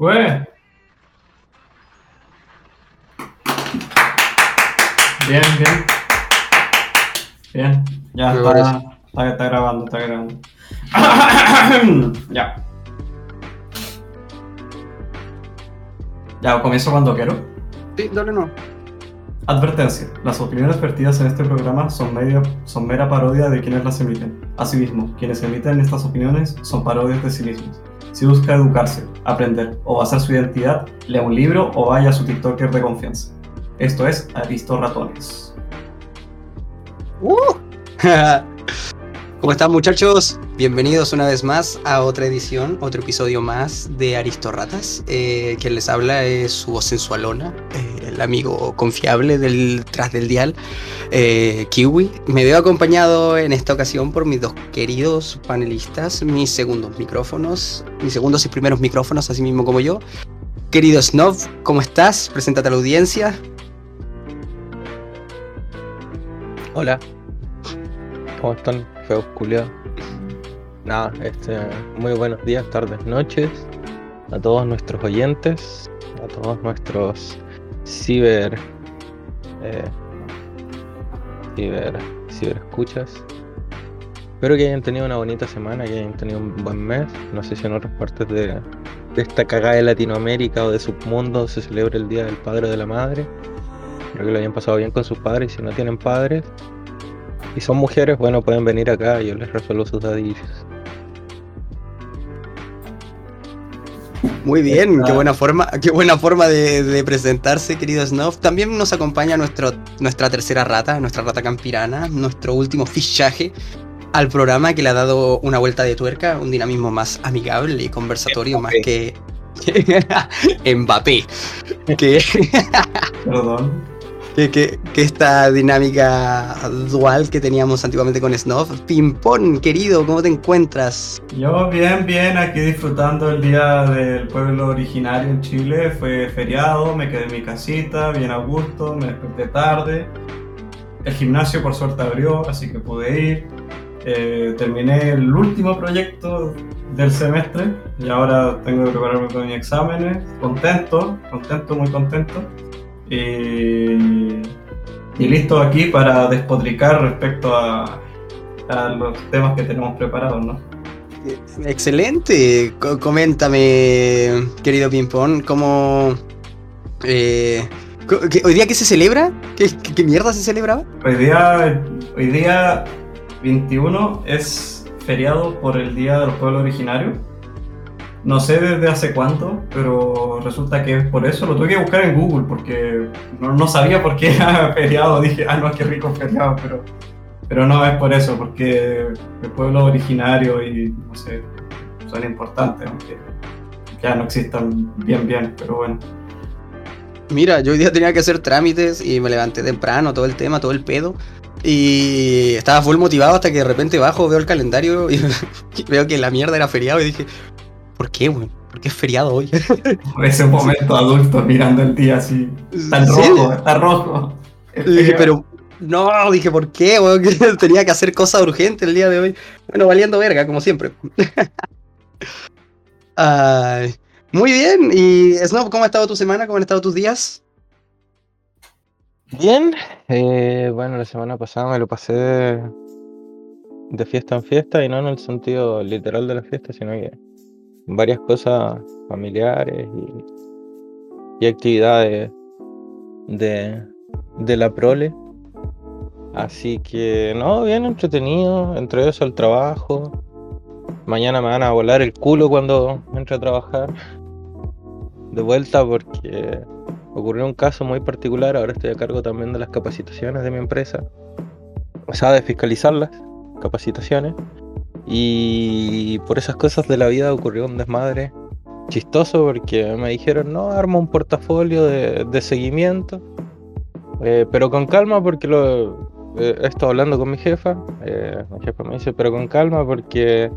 Pues. Bien, bien. Bien. Ya está, está, está grabando, está grabando. ya. Ya, comienzo cuando quiero. Sí, dale no. Advertencia. Las opiniones vertidas en este programa son, media- son mera parodia de quienes las emiten. Asimismo, quienes emiten estas opiniones son parodias de sí mismos. Si busca educarse, aprender o basar su identidad, lea un libro o vaya a su TikToker de confianza. Esto es Aristo Ratones. Uh. ¿Cómo están muchachos? Bienvenidos una vez más a otra edición, otro episodio más de Aristorratas. Eh, quien les habla es su voz sensualona, eh, el amigo confiable del tras del dial, eh, Kiwi. Me veo acompañado en esta ocasión por mis dos queridos panelistas, mis segundos micrófonos, mis segundos y primeros micrófonos, así mismo como yo. Querido Snob, ¿cómo estás? Preséntate a la audiencia. Hola. ¿Cómo están, feos culiados? Nada, este, muy buenos días, tardes, noches a todos nuestros oyentes, a todos nuestros ciber. Eh, ciber. ciberescuchas. Espero que hayan tenido una bonita semana, que hayan tenido un buen mes. No sé si en otras partes de, de esta cagada de Latinoamérica o de submundo se celebra el Día del Padre o de la Madre. Espero que lo hayan pasado bien con sus padres y si no tienen padres y son mujeres, bueno, pueden venir acá y yo les resuelvo sus dadillos. Muy bien, qué buena forma, qué buena forma de, de presentarse, querido Snuff. También nos acompaña nuestro, nuestra tercera rata, nuestra rata campirana, nuestro último fichaje al programa que le ha dado una vuelta de tuerca, un dinamismo más amigable y conversatorio más que, que Mbappé. Que, Perdón. Que, que- que esta dinámica dual que teníamos antiguamente con Snuff. Pimpón, querido, ¿cómo te encuentras? Yo bien, bien, aquí disfrutando el día del pueblo originario en Chile. Fue feriado, me quedé en mi casita, bien a gusto, me desperté tarde. El gimnasio por suerte abrió, así que pude ir. Eh, terminé el último proyecto del semestre y ahora tengo que prepararme para mis exámenes. Contento, contento, muy contento. Y, y listo aquí para despotricar respecto a, a los temas que tenemos preparados, ¿no? Excelente. Co- coméntame, querido Pimpón, ¿cómo... eh, ¿Hoy día qué se celebra? ¿Qué, qué- qué mierda se celebraba? Hoy día, hoy día 21 es feriado por el Día de los Pueblos Originarios. No sé desde hace cuánto, pero resulta que es por eso. Lo tuve que buscar en Google porque no, no sabía por qué era feriado. Dije, ah, no, qué rico feriado, pero, pero no es por eso, porque el pueblo originario y no sé, son importantes, aunque ya no existan bien, bien, pero bueno. Mira, yo hoy día tenía que hacer trámites y me levanté temprano, todo el tema, todo el pedo. Y estaba full motivado hasta que de repente bajo, veo el calendario y, y veo que la mierda era feriado y dije, ¿por qué, weón? ¿Por qué es feriado hoy? Ese momento adulto mirando el día así, está Sí. rojo, está rojo. Es dije, pero no, dije, ¿por qué? weón? Tenía que hacer cosas urgentes el día de hoy. Bueno, valiendo verga, como siempre. Ay, muy bien. Y Snob, ¿cómo ha estado tu semana? ¿Cómo han estado tus días? Bien, eh, bueno, la semana pasada me lo pasé de, de fiesta en fiesta y no en el sentido literal de la fiesta, sino que varias cosas familiares y, actividades de, de la prole. Así que, no, bien entretenido, entre eso el trabajo. Mañana me van a volar el culo cuando entre a trabajar. De vuelta porque ocurrió un caso muy particular, ahora estoy a cargo también de las capacitaciones de mi empresa, o sea, de fiscalizar las capacitaciones, y por esas cosas de la vida ocurrió un desmadre chistoso porque me dijeron, no, arma un portafolio de, de seguimiento, eh, pero con calma porque lo eh, he estado hablando con mi jefa, eh, mi jefa me dice, pero con calma porque...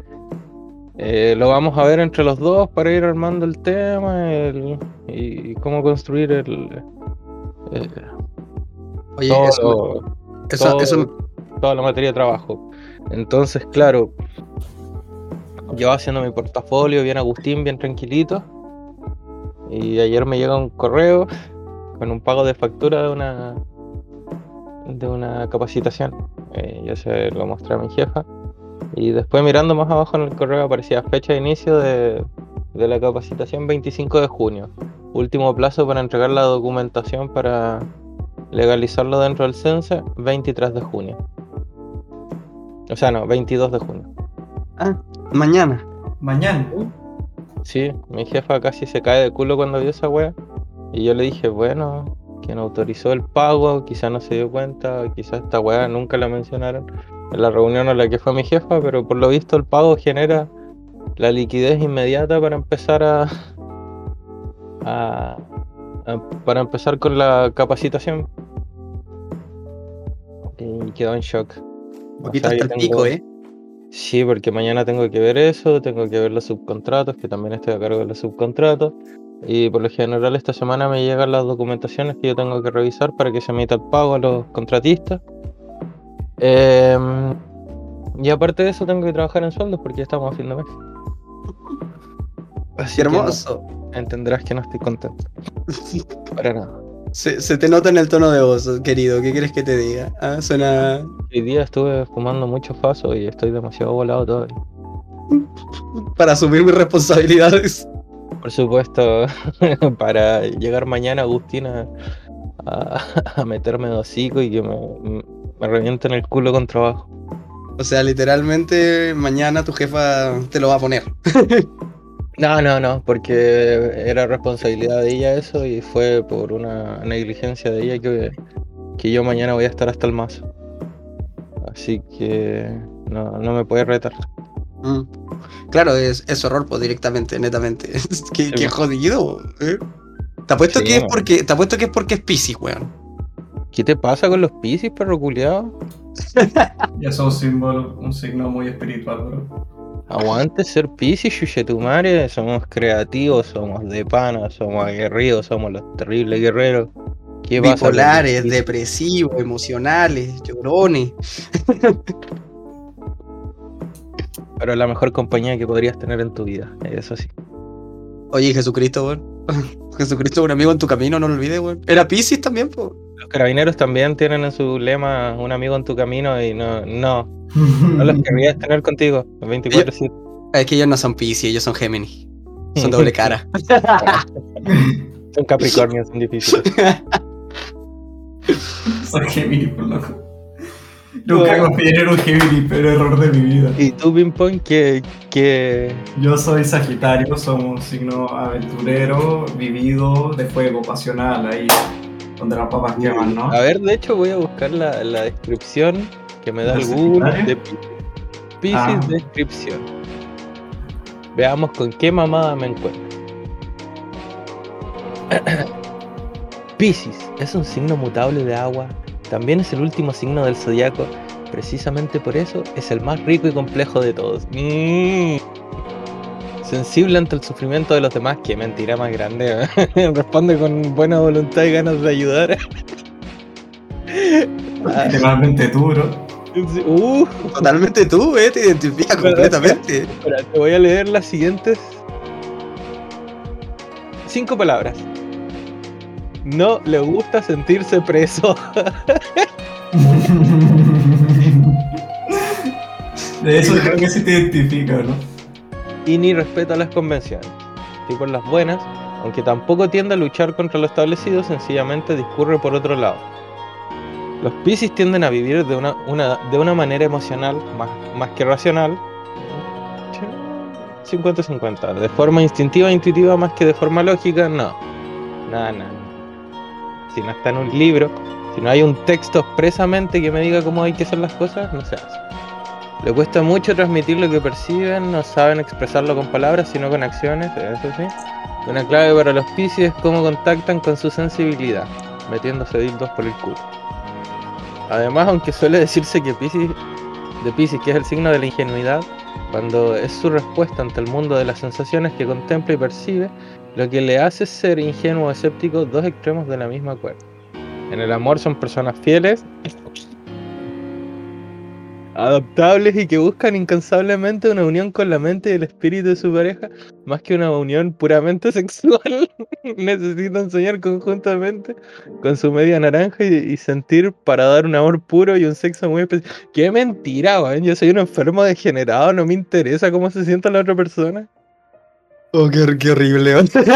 eh, lo vamos a ver entre los dos para ir armando el tema el- y cómo construir el, eh, Oye, todo eso, eso, todo- eso- toda la materia de trabajo. Entonces, claro, yo haciendo mi portafolio, bien Agustín, bien tranquilito. Y ayer me llega un correo con un pago de factura de una de una capacitación. Eh, yo se lo mostré a mi jefa. Y después mirando más abajo en el correo aparecía fecha de inicio de, de la capacitación 25 de junio. Último plazo para entregar la documentación para legalizarlo dentro del CENSE 23 de junio. O sea, no, 22 de junio. Ah, mañana. Mañana. Sí, mi jefa casi se cae de culo cuando vio esa wea. Y yo le dije, bueno, quien autorizó el pago, quizá no se dio cuenta, quizá esta wea nunca la mencionaron en la reunión a la que fue mi jefa, pero por lo visto el pago genera la liquidez inmediata para empezar a, a- a- para empezar con la capacitación. Y quedó en shock. Un O poquito sea, hasta el pico, tengo- ¿eh? Sí, porque mañana tengo que ver eso, tengo que ver los subcontratos, que también estoy a cargo de los subcontratos. Y por lo general esta semana me llegan las documentaciones que yo tengo que revisar para que se emita el pago a los contratistas. Em, y aparte de eso tengo que trabajar en sueldos porque ya estamos a fin de mes. Así Qué que no- hermoso. entenderás que no estoy contento. Para nada. Se, se te nota en el tono de voz, querido. ¿Qué quieres que te diga? Ah, suena. Hoy día estuve fumando mucho faso y estoy demasiado volado todavía. para asumir mis responsabilidades. Por supuesto, para llegar mañana, Agustín, a, a- a meterme de hocico y que me, me revienten el culo con trabajo. O sea, literalmente mañana tu jefa te lo va a poner. No, no, no, porque era responsabilidad de ella eso y fue por una negligencia de ella que, que yo mañana voy a estar hasta el mazo. Así que no, no me puede retar. Mm. Claro, es, es su error, pues directamente, netamente. qué, Sí, qué pues. jodido. ¿eh? Te apuesto Sí, que es man. porque. Te apuesto que es porque es Pisces, weón. ¿Qué te pasa con los piscis, perro culiado? Ya son un símbolo, un signo muy espiritual, bro. Aguante ser piscis, chuchetumare. Somos creativos, somos de pana, somos aguerridos, somos los terribles guerreros. ¿Qué pasa Bipolares, Piscis? depresivos, emocionales, llorones. Pero la mejor compañía que podrías tener en tu vida, eso sí. Oye, Jesucristo, weón. Jesucristo es un amigo en tu camino, no lo olvides, weón. Era Pisces también, pues. Los carabineros también tienen en su lema un amigo en tu camino y no, no, no los querrías tener contigo 24-7. Es que ellos no son Pisces, ellos son Géminis. Son doble cara. Son Capricornios, son difíciles. Soy Gemini, por loco. Nunca confié en un Gemini, pero error de mi vida. ¿Y tú, Pimpón, que, que Yo soy Sagitario, somos un signo aventurero, vivido, de fuego, pasional, ahí donde las papas queman, ¿no? A ver, de hecho voy a buscar la, la descripción que me da ¿De el Google de Pisces. Pisces Ah. descripción. Veamos con qué mamada me encuentro. Pisces es un signo mutable de agua. También es el último signo del zodiaco. Precisamente por eso es el más rico y complejo de todos. Mm. Sensible ante el sufrimiento de los demás, que mentira más grande. ¿eh? Responde con buena voluntad y ganas de ayudar. Literalmente tú, bro. uh, Totalmente tú, eh, te identifica completamente. espera, te voy a leer las siguientes cinco palabras. No le gusta sentirse preso. De eso creo que sí te identifica, ¿no? Y ni respeta las convenciones. Y por las buenas, aunque tampoco tiende a luchar contra lo establecido, sencillamente discurre por otro lado. Los Piscis tienden a vivir de una, de una manera emocional más, más que racional. 50-50. De forma instintiva e intuitiva más que de forma lógica, no. Nada, nada. Si no está en un libro, si no hay un texto expresamente que me diga cómo hay que hacer las cosas, no se hace. Le cuesta mucho transmitir lo que perciben, no saben expresarlo con palabras, sino con acciones, eso sí. Una clave para los Piscis es cómo contactan con su sensibilidad, metiéndose dildos por el culo. Además, aunque suele decirse que Piscis, de Piscis, que es el signo de la ingenuidad, cuando es su respuesta ante el mundo de las sensaciones que contempla y percibe, lo que le hace ser ingenuo o escéptico, dos extremos de la misma cuerda. En el amor son personas fieles adaptables y que buscan incansablemente una unión con la mente y el espíritu de su pareja, más que una unión puramente sexual. Necesitan soñar conjuntamente con su media naranja y, sentir para dar un amor puro y un sexo muy especial. ¡Qué mentira, weón! Yo soy un enfermo degenerado, no me interesa cómo se sienta la otra persona. Oh, qué, horrible.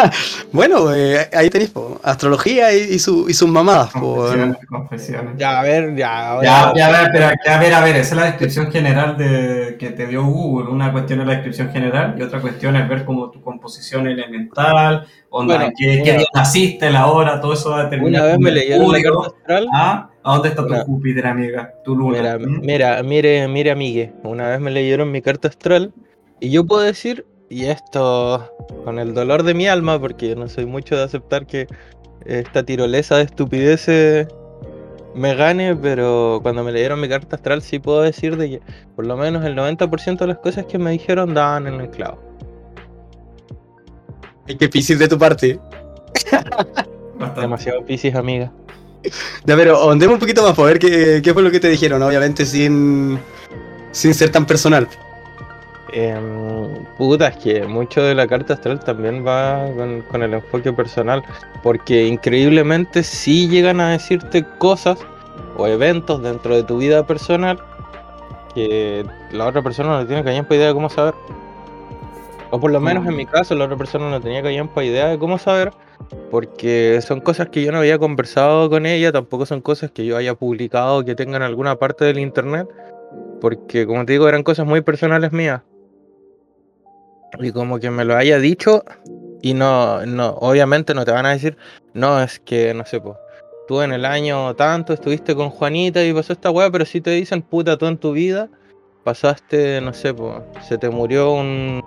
bueno, eh, ahí tenéis astrología y, su, y, sus mamadas. Confesiones, Ya, a ver, ya. Ya, ya, a ver, pero, a ver, a ver, esa es la descripción general de, que te dio Google. Una cuestión es la descripción general y otra cuestión es ver como tu composición elemental, onda, qué, día naciste, la hora, todo eso va a determinar. Una vez me leyeron la carta astral. ¿Ah? ¿A dónde está tu Júpiter, amiga? Tu luna. Mira, ¿Mm? mira, mire, mire, amigue. Una vez me leyeron mi carta astral y yo puedo decir y esto con el dolor de mi alma, porque no soy mucho de aceptar que esta tirolesa de estupideces me gane, pero cuando me leyeron mi carta astral sí puedo decir de que por lo menos el 90% de las cosas que me dijeron daban en el clavo. Hay que piscis de tu parte. Demasiado piscis, amiga. Ya, pero ondemos un poquito más para ver qué, qué fue lo que te dijeron, obviamente sin, sin ser tan personal. Eh, puta, es que mucho de la carta astral también va con, el enfoque personal, porque increíblemente sí llegan a decirte cosas o eventos dentro de tu vida personal que la otra persona no tiene callampa idea de cómo saber. O por lo menos en mi caso, la otra persona no tenía callampa idea de cómo saber, porque son cosas que yo no había conversado con ella, tampoco son cosas que yo haya publicado que tengan alguna parte del internet, porque como te digo, eran cosas muy personales mías y como que me lo haya dicho y no, no, obviamente no te van a decir, no, es que, no sé, pues, tú en el año tanto estuviste con Juanita y pasó esta weá, pero si te dicen, puta, tú en tu vida pasaste, no sé, pues, se te murió un...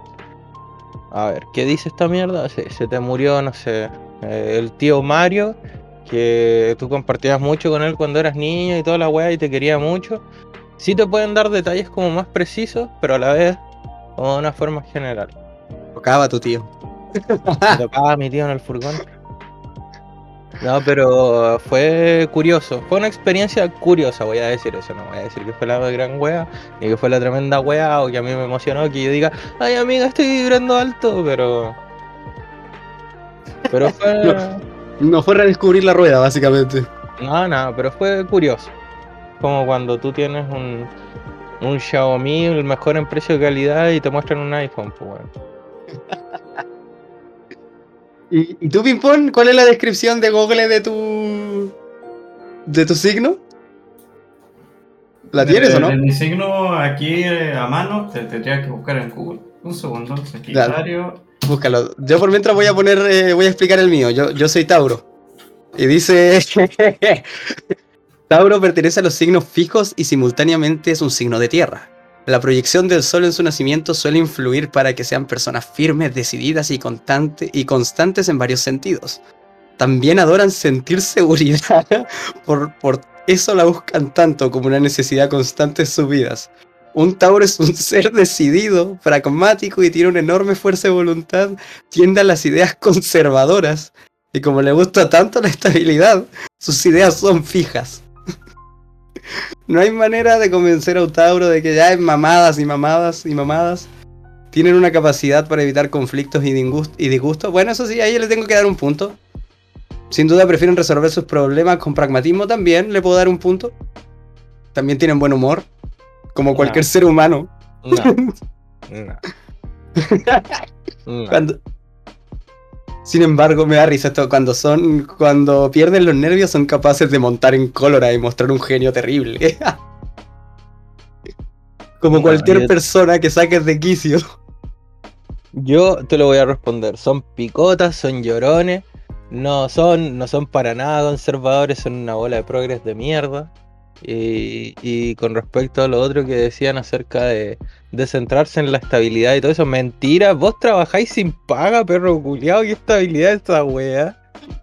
A ver, ¿qué dice esta mierda? Se, se te murió, no sé, eh, el tío Mario, que tú compartías mucho con él cuando eras niño y toda la weá y te quería mucho. Sí te pueden dar detalles como más precisos, pero a la vez como de una forma general. Tocaba a tu tío. tocaba a mi tío en el furgón. No, pero fue curioso. Fue una experiencia curiosa, voy a decir eso. No voy a decir que fue la gran wea, ni que fue la tremenda wea, o que a mí me emocionó que yo diga, ay amiga, estoy vibrando alto, pero. Pero fue. no, no fue redescubrir la rueda, básicamente. No, no, pero fue curioso. Como cuando tú tienes un, un Xiaomi, el mejor en precio de calidad y te muestran un iPhone, pues bueno. ¿Y, ¿Y, tú, Pimpón, cuál es la descripción de Google de tu. de tu signo? ¿La tienes o no? De mi signo aquí eh, a mano, te tendría que buscar en Google. Un segundo, Sagitario. Búscalo. Yo por mientras voy a poner, eh, voy a explicar el mío. Yo, yo soy Tauro. Y dice. Tauro pertenece a los signos fijos y simultáneamente es un signo de tierra. La proyección del sol en su nacimiento suele influir para que sean personas firmes, decididas y, y constantes en varios sentidos. También adoran sentir seguridad, por, por eso la buscan tanto como una necesidad constante en sus vidas. Un Tauro es un ser decidido, pragmático y tiene una enorme fuerza de voluntad, tiende a las ideas conservadoras y como le gusta tanto la estabilidad, sus ideas son fijas. No hay manera de convencer a Tauro de que ya es mamadas y mamadas y mamadas. Tienen una capacidad para evitar conflictos y disgustos. Bueno, eso sí, ahí le tengo que dar un punto. Sin duda prefieren resolver sus problemas con pragmatismo también, le puedo dar un punto. También tienen buen humor, como cualquier ser humano. No. Cuando, sin embargo, me da risa esto. Cuando son. Cuando pierden los nervios, son capaces de montar en cólera y mostrar un genio terrible. Como cualquier persona que saques de quicio. Yo te lo voy a responder. Son picotas, son llorones. No son, no son para nada conservadores, son una bola de progres de mierda. Y, con respecto a lo otro que decían acerca de, centrarse en la estabilidad y todo eso, mentira, vos trabajáis sin paga, perro culiado, qué estabilidad esta wea.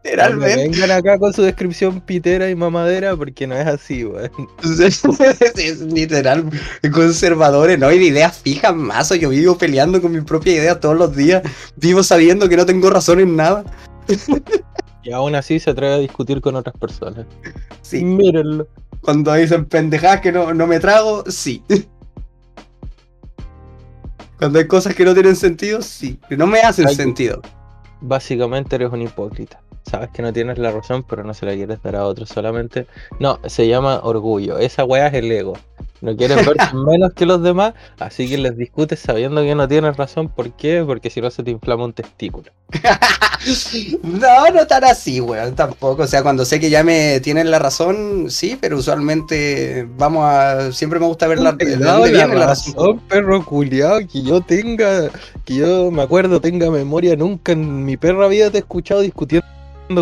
Literalmente. vengan acá con su descripción pitera y mamadera porque no es así, weón. es literal, conservadores, no hay ideas fijas más. Yo vivo peleando con mi propia idea todos los días. Vivo sabiendo que no tengo razón en nada. y aún así se atreve a discutir con otras personas. Sí. Mírenlo. Cuando dicen pendejadas que no, no me trago, sí. Cuando hay cosas que no tienen sentido, sí. Que no me hacen Ay, sentido. Básicamente eres un hipócrita. Sabes que no tienes la razón, pero no se la quieres dar a otros solamente. No, se llama orgullo. Esa weá es el ego. No quieres verse menos que los demás, así que les discutes sabiendo que no tienes razón. ¿Por qué? Porque si no se te inflama un testículo. No, no tan así, weón, tampoco. O sea, cuando sé que ya me tienen la razón, sí, pero usualmente vamos a. Siempre me gusta ver la, de dónde viene la razón. perro culiado, que yo tenga, que yo me acuerdo, tenga memoria, nunca en mi perra vida te he escuchado discutiendo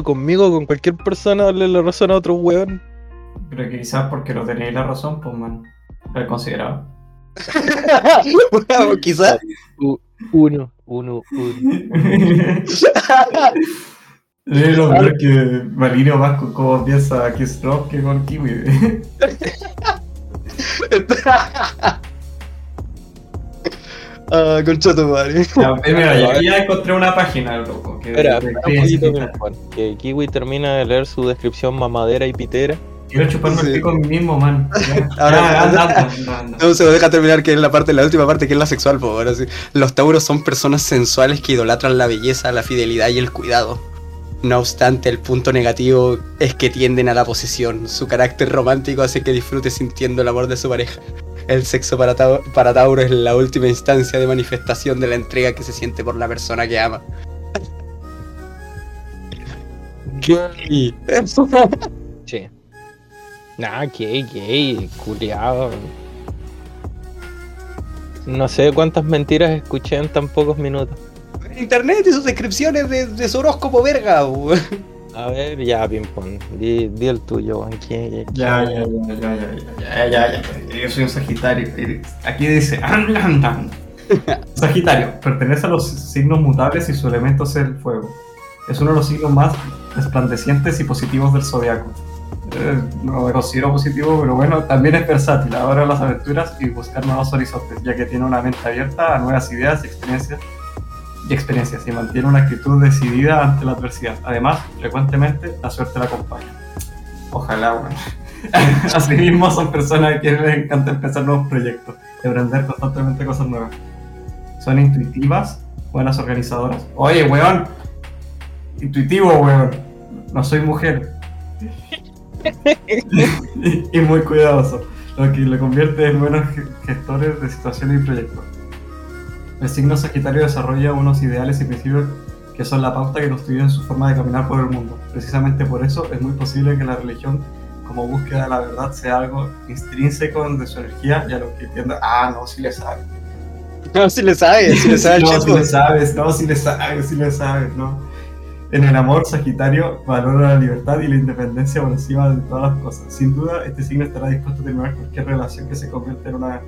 conmigo, con cualquier persona, darle la razón a otro weón. Pero que quizás porque no tenéis la razón, pues man. Lo he considerado. Bueno, quizás. Uno, uno, uno. Es lo peor que Marino más con cómo piensa Kiss Rock que con Kiwi. Ah, concha tu madre. Ya, eh, mira, ya, ya encontré una página, loco. Que Espera, espera un poquito, que- Kiwi termina de leer su descripción mamadera y pitera. Quiero chuparme Sí. el pico a mí mismo, man. Ya, Ahora- ya, anda, anda, anda, anda. No se me deja terminar que es la parte, la última parte que es la sexual, por ahora sí. Los tauros son personas sensuales que idolatran la belleza, la fidelidad y el cuidado. No obstante, el punto negativo es que tienden a la posesión. Su carácter romántico hace que disfrute sintiendo el amor de su pareja. El sexo para, Tau- para Tauro es la última instancia de manifestación de la entrega que se siente por la persona que ama. Gay. Sí. Nah, gay, gay, culiado. No sé cuántas mentiras escuché en tan pocos minutos. Internet y sus descripciones de, de su horóscopo verga. A ver, ya, ping pong. Di, di el tuyo, Juan. ¿Qué- qué- Ya, ya, ya, ya, ya, ya, ya, ya, ya. Yo soy un Sagitario. Aquí dice. Sagitario, pertenece a los signos mutables y su elemento es el fuego. Es uno de los signos más resplandecientes y positivos del zodiaco. Eh, no me considero positivo, pero bueno, también es versátil. Ahora las aventuras y buscar nuevos horizontes, ya que tiene una mente abierta a nuevas ideas y experiencias y experiencias y mantiene una actitud decidida ante la adversidad. Además, frecuentemente la suerte la acompaña. Ojalá, bueno. Asimismo, son personas a quienes les encanta empezar nuevos proyectos y aprender constantemente cosas nuevas. Son intuitivas, buenas organizadoras. Oye, weón. Intuitivo, weón. No soy mujer. y muy cuidadoso, lo que le convierte en buenos ge- gestores de situaciones y proyectos. El signo Sagitario desarrolla unos ideales y principios que son la pauta que construyen su forma de caminar por el mundo. Precisamente por eso es muy posible que la religión como búsqueda de la verdad sea algo intrínseco de su energía y a lo que entienda, ah, no, si le sabes. No, si le sabe, si le sabe el no, si chismo. le sabes, no, si le sabes, si le sabes, no. En el amor, Sagitario valora la libertad y la independencia por encima de todas las cosas. Sin duda, este signo estará dispuesto a terminar cualquier relación que se convierta en una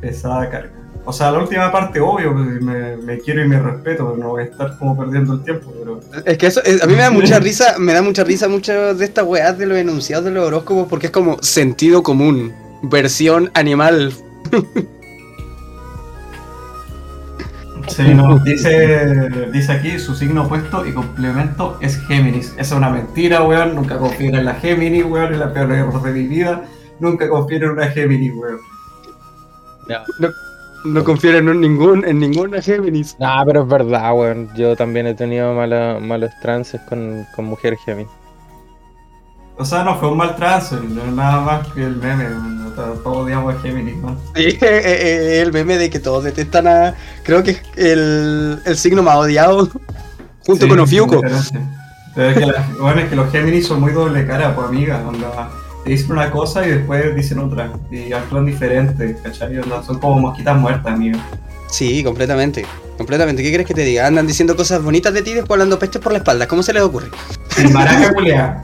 pesada carga. O sea, la última parte, obvio, me, me quiero y me respeto, pero no voy a estar como perdiendo el tiempo, pero... Es que eso, es- a mí me da mucha risa, me da mucha risa muchas de estas weas de los enunciados de los horóscopos porque es como sentido común, versión animal. Sí, no, dice, dice aquí, su signo opuesto y complemento es Géminis. Esa es una mentira, weón. Nunca confíen en la Géminis, weón. Es la peor error de mi vida. Nunca confíen en una Géminis, weón. No confío en un- ningún, en ninguna Géminis. Nah, pero es verdad, weón. Yo también he tenido mala- malos trances con, con mujer Gemini. O sea, no fue un mal trance, no es nada más que el meme, Todos odiamos a Géminis, weón. Sí, eh, eh, el meme de que todos detestan a. Creo que es el, el signo más odiado. Junto Sí, con Ofiuco. es que, la- bueno, es que los Géminis son muy doble cara, pues amiga. Onda, te dicen una cosa y después dicen otra. Y actúan diferente, ¿cachai? Son como mosquitas muertas, amiga. Sí, completamente. Completamente. ¿Qué crees que te diga? Andan diciendo cosas bonitas de ti y después hablando pestes por la espalda. ¿Cómo se les ocurre? El maraca culea.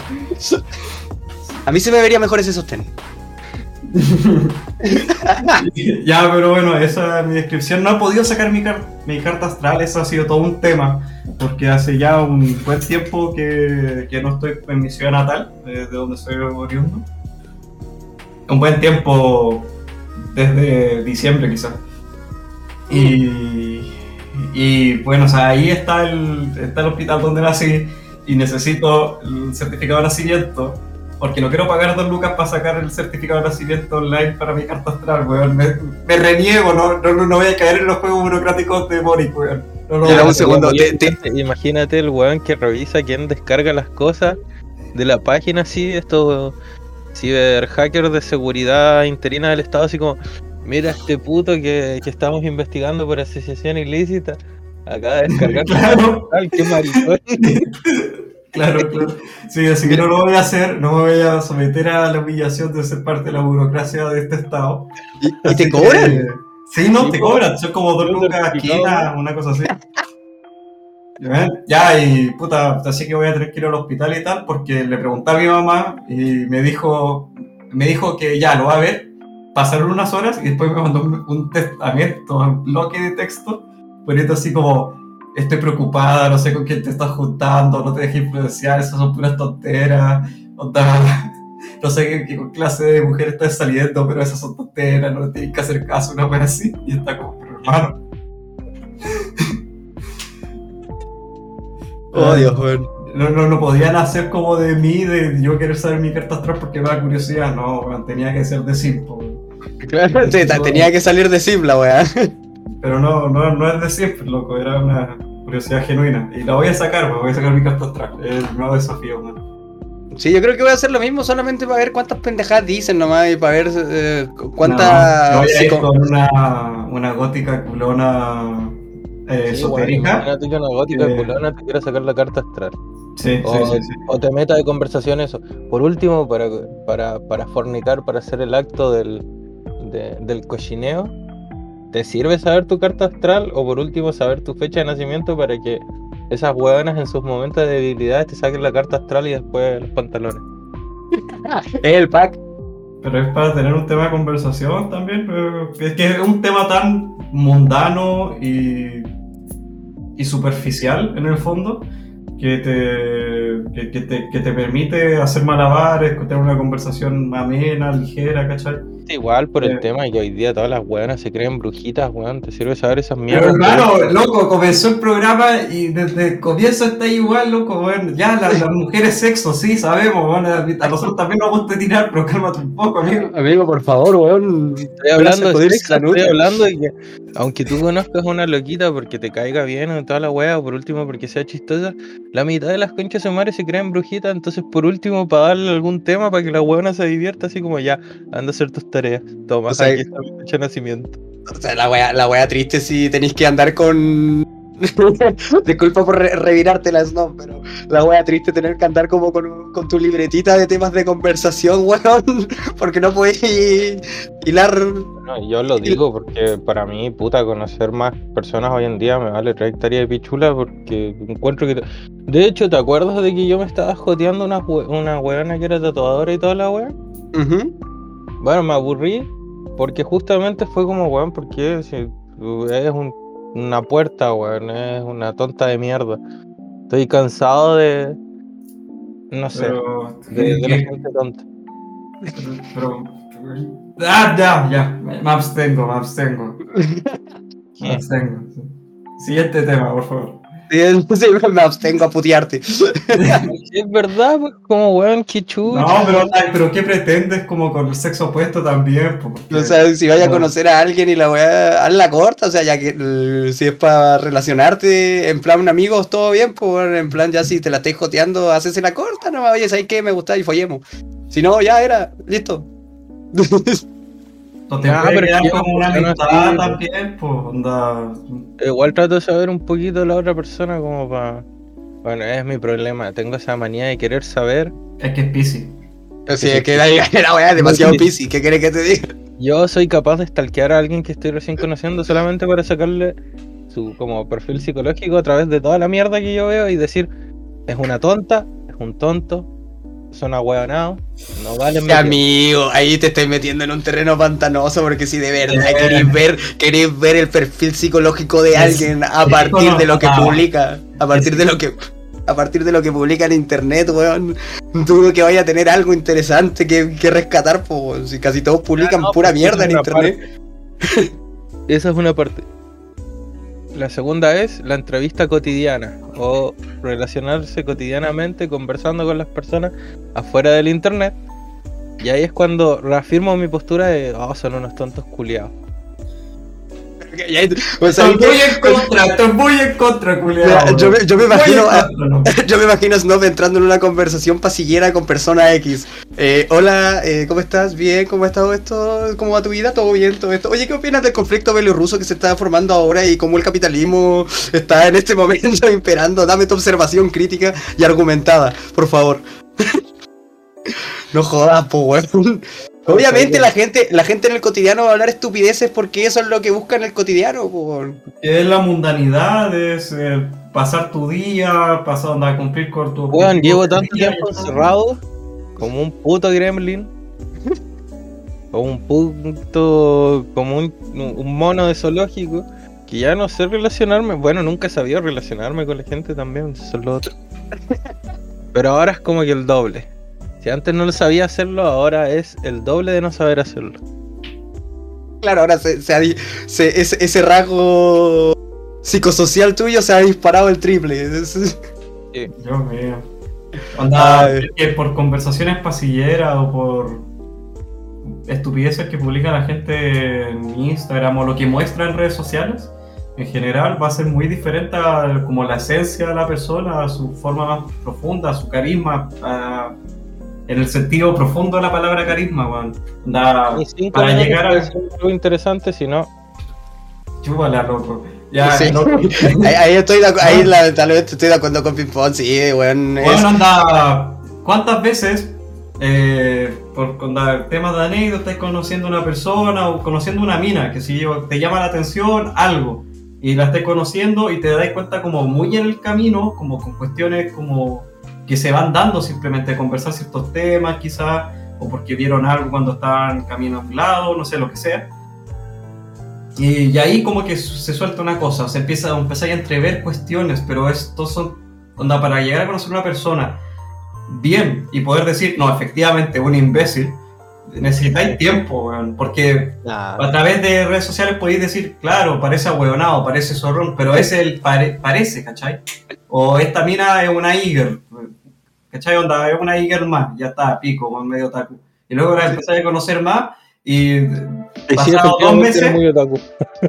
A mí se me vería mejor ese sostén. ya, pero bueno, esa es mi descripción. No he podido sacar mi, car- mi carta astral, eso ha sido todo un tema, porque hace ya un buen tiempo que, que no estoy en mi ciudad natal, de, de donde soy oriundo. Un buen tiempo desde diciembre quizás. Y, y bueno, o sea, ahí está el, está el hospital donde nací y necesito el certificado de nacimiento porque no quiero pagar dos lucas para sacar el certificado de nacimiento online para mi carta astral, weón. Me, me reniego, no, no, no voy a caer en los juegos burocráticos de Boric, weón. No, un segundo, Oye, te- te- imagínate- el weón que revisa quién descarga las cosas de la página así, estos ciberhackers de seguridad interina del Estado, así como, mira este puto que, que estamos investigando por asociación ilícita. Acaba de descargar Claro. Qué maricón. Claro, claro. Sí, así que no lo voy a hacer, no me voy a someter a la humillación de ser parte de la burocracia de este estado. ¿Y, Así te que- cobran? Sí, no, te cobran, son como dos lucas esquina, una cosa así. ¿Ya? Y puta, así que voy a tener que ir al hospital y tal, porque le pregunté a mi mamá y me dijo, me dijo que ya lo va a ver, pasaron unas horas y después me mandó un, un testamento, un bloque de texto, poniendo así como, estoy preocupada, no sé con quién te estás juntando, no te dejes influenciar, esas son puras tonteras, onda, no sé qué, qué clase de mujer estás saliendo, pero esas son tonteras, no tienes que hacer caso, una vez así, y está como, pero hermano. Oh, Dios. No, no, no podían hacer como de mí, de yo querer saber mi carta astral porque me da curiosidad, no, weón, tenía que ser de Simple. Claro, te- te- tenía que salir de sim la weá. Pero no, no, no es de siempre, loco, era una curiosidad genuina. Y la voy a sacar, weón, voy a sacar mi carta astral, es el nuevo desafío, man. Sí, yo creo que voy a hacer lo mismo solamente para ver cuántas pendejadas dicen nomás y para ver eh, No, cuántas... yo voy a ir con una, una gótica culona eh, Sí, esotérica. que una gótica Eh. culona te quiera sacar la carta astral. Sí, sí, sí, sí. o te meta de conversación eso. Por último, para, para, para fornicar, para hacer el acto del, de- del cochineo, ¿te sirve saber tu carta astral? O por último, saber tu fecha de nacimiento para que esas hueonas en sus momentos de debilidad te saquen la carta astral y después los pantalones. Es el pack. Pero es para tener un tema de conversación también. pero Es que es un tema tan mundano y, y superficial en el fondo que te, que, que te, que te permite hacer malabares, tener una conversación amena, ligera, ¿cachai? Igual por el tema que hoy día todas las hueonas se creen brujitas, weón. ¿Te sirve saber esas Pero mierdas? hermano, loco, comenzó el programa y desde el comienzo está igual, loco, bueno, ya la- las mujeres sexo, sí, sabemos, bueno, a nosotros también nos gusta tirar, pero cálmate un poco, amigo. Amigo, por favor, weón. Estoy hablando de sexo, estoy hablando de que aunque tú conozcas a una loquita porque te caiga bien o toda la wea, o por último porque sea chistosa, la mitad de las conchas de madre se creen brujitas, entonces por último para darle algún tema para que la huevona se divierta así como ya, anda a hacer tus tareas. Toma, O sea, aquí está mi fecha de nacimiento. O sea, la wea, la wea triste si tenéis que andar con. Disculpa por re- revirártelas, no, pero la wea triste tener que andar como con, con tu libretita de temas de conversación, weón. Porque no podéis hilar. No, yo lo digo porque para mí, puta, conocer más personas hoy en día me vale tres hectáreas de pichula porque encuentro que... De hecho, ¿te acuerdas de que yo me estaba joteando una, una weona que era tatuadora y toda la wea? Ujú. Bueno, me aburrí porque justamente fue como, weón, porque es un- una puerta, weón, es una tonta de mierda. Estoy cansado de... No sé, Pero, de, de la gente tonta. pero, ah, ya, ya, me abstengo, me abstengo. Me abstengo. Siguiente tema, por favor. Sí, sí, me abstengo a putearte. Es verdad, pues como, weón, qué chulo. No, pero, ay, pero ¿qué pretendes como con el sexo opuesto también? Porque- O sea, si vaya a no. conocer a alguien y la weá, hazla corta, o sea, ya que si es para relacionarte, en plan amigos, todo bien, pues bueno, en plan ya si te la estáis joteando, haces la corta, no, oye, ¿sabes qué? Me gusta y follemos. Si no, ya era, listo. No te Ah, quedar una amistad también, pues, onda. Igual trato de saber un poquito de la otra persona como para... Bueno, es mi problema, tengo esa manía de querer saber. Es que es. O sea, es que la, la weá es demasiado piscis, ¿qué querés que te diga? Yo soy capaz de stalkear a alguien que estoy recién conociendo solamente para sacarle su como perfil psicológico a través de toda la mierda que yo veo y decir, es una tonta, es un tonto, son ahueonados, no valen tiempo". Amigo, ahí te estoy metiendo en un terreno pantanoso porque si de verdad queréis ver, queréis ver el perfil psicológico de alguien a partir de lo que publica, a partir de lo que a partir de lo que publica en internet, weón, dudo que vaya a tener algo interesante que, que rescatar, pues si casi todos publican no, pura mierda en internet. Esa es una parte. La segunda es la entrevista cotidiana o relacionarse cotidianamente conversando con las personas afuera del internet. Y ahí es cuando reafirmo mi postura de, oh, son unos tontos culiados. Pues estoy muy en contra, estoy muy en contra, culiado. Yo, me, yo me imagino, a, yo me imagino a Snob entrando en una conversación pasillera con persona X. Eh, hola, eh, ¿cómo estás? Bien, ¿cómo ha estado esto? ¿Cómo va tu vida? ¿Todo bien? ¿Todo esto? Oye, ¿qué opinas del conflicto belorruso que se está formando ahora y cómo el capitalismo está en este momento imperando? Dame tu observación crítica y argumentada, por favor. no jodas, po, weón. Obviamente la gente, la gente en el cotidiano va a hablar estupideces porque eso es lo que busca en el cotidiano. Por... Es la mundanidad, es eh, pasar tu día, pasar a cumplir con tu... Bueno, llevo tanto tiempo encerrado como un puto gremlin. como un puto... como un, un mono de zoológico. Que ya no sé relacionarme. Bueno, nunca he sabido relacionarme con la gente también. Eso es lo otro. Pero ahora es como que el doble. Si antes no lo sabía hacerlo, ahora es el doble de no saber hacerlo. Claro, ahora se, se, ese, ese, rasgo psicosocial tuyo se ha disparado el triple. Sí. Dios mío. Onda, que por conversaciones pasilleras o por estupideces que publica la gente en Instagram o lo que muestra en redes sociales, en general va a ser muy diferente a como la esencia de la persona, a su forma más profunda, a su carisma, a en el sentido profundo de la palabra carisma, weón. para llegar a. Algo interesante, si no. Chúbala, loco. Ya, ahí, estoy de, ahí la, tal vez estoy de acuerdo con Pimpón, sí, weón. Bueno, anda. ¿Cuántas veces, eh, por el tema de anécdota, estás conociendo a una persona o conociendo una mina que si te llama la atención algo y la estés conociendo y te das cuenta como muy en el camino, como con cuestiones como que se van dando simplemente a conversar ciertos temas, quizás, o porque vieron algo cuando estaban camino a un lado, no sé, lo que sea. Y, ahí como que se suelta una cosa, se empieza, empieza a entrever cuestiones, pero estos son, onda, para llegar a conocer a una persona bien y poder decir, no, efectivamente, un imbécil, necesitáis tiempo, porque a través de redes sociales podéis decir, claro, parece ahueonado, parece zorrón, pero es el parece, ¿cachai? O esta mina es una Iger, ¿cachai? Onda, es una más, ya está, pico, con medio taco. Y luego la empecé a conocer más y pasado dos meses.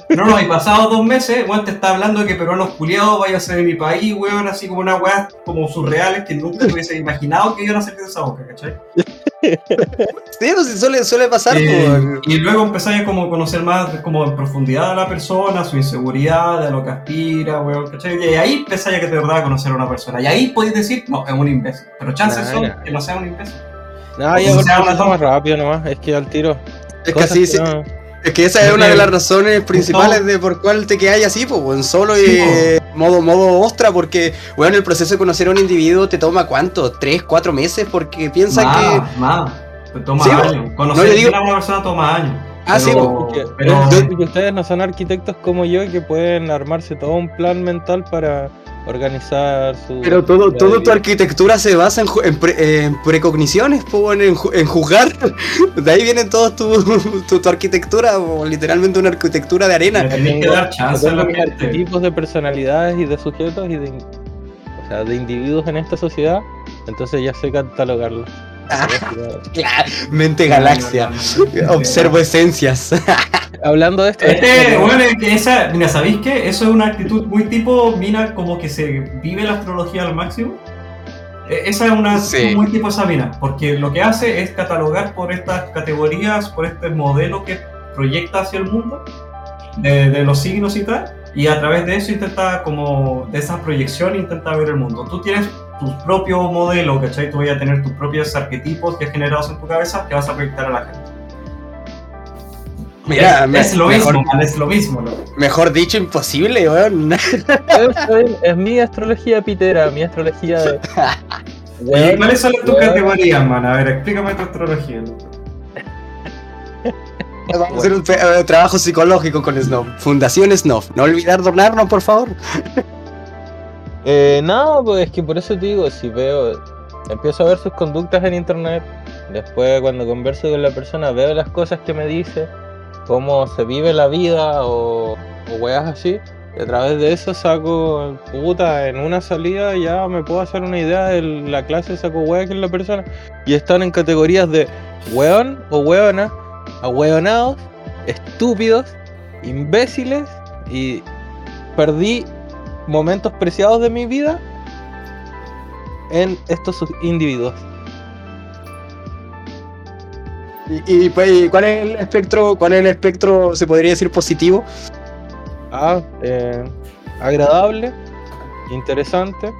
No, no, y pasado dos meses, weón, te está hablando de que peruanos culiados vaya a ser de mi país, weón, así como una weá como surreales que nunca te hubiese imaginado que iban a salir de esa boca, ¿cachai? Sí, pues suele, suele pasar. Eh, y luego empezáis a como conocer más como en profundidad a la persona, su inseguridad, de lo que aspira, weón, ¿cachai? Y ahí empezáis a que te verdad a conocer a una persona. Y ahí podéis decir, no, es un imbécil. Pero chances son que no sea un imbécil. No, ya porque más rápido nomás, es que al tiro. Es que así, es que esa es una de las razones principales de por cuál te quedas así, pues, en solo y modo, modo ostra, porque, bueno, el proceso de conocer a un individuo te toma cuánto, tres, cuatro meses, porque piensa que. Más, te toma años. Conocer a una persona toma años. Ah, sí, porque, pero, ustedes no son arquitectos como yo que pueden armarse todo un plan mental para organizar su... Pero todo, todo tu arquitectura se basa en, en, precogniciones, en, en, juzgar. De ahí vienen todos tu, tu, arquitectura, o literalmente una arquitectura de arena. Tienes que dar chance a arquetipos de personalidades y de sujetos y de, o sea, de individuos en esta sociedad, entonces ya sé catalogarlos. Claro, mente galaxia. Observo esencias. Hablando de esto. Este, bueno, que esa, mira, ¿sabéis qué? Eso es una actitud muy tipo, mina, como que se vive la astrología al máximo. E, esa es una muy tipo esa mina, porque lo que hace es catalogar por estas categorías, por este modelo que proyecta hacia el mundo, de, de los signos y tal, y a través de eso intenta, como de esa proyección, intenta ver el mundo. Tú tienes tu propio modelo, ¿cachai? Tú vas a tener tus propios arquetipos que has generado en tu cabeza que vas a proyectar a la gente. Mira, es, lo mismo, es lo mismo. Mejor dicho, imposible, weón. es, mi astrología pitera, mi astrología de. ¿Y cuáles son tus categorías, man? A ver, explícame tu astrología. Vamos a hacer un eh, trabajo psicológico con Snow. Fundación Snow. No olvidar donarnos, por favor. Eh, no, pues es que por eso te digo, si veo, empiezo a ver sus conductas en internet, después cuando converso con la persona veo las cosas que me dice, cómo se vive la vida o, o weas así, Y a través de eso saco, puta, en una salida ya me puedo hacer una idea de la clase, saco wea que es la persona. Y están en categorías de weón o weona, ahueonados, estúpidos, imbéciles y perdí momentos preciados de mi vida en estos individuos. ¿Y, pues, cuál es el espectro, cuál es el espectro, se podría decir positivo? Ah, eh, agradable, interesante,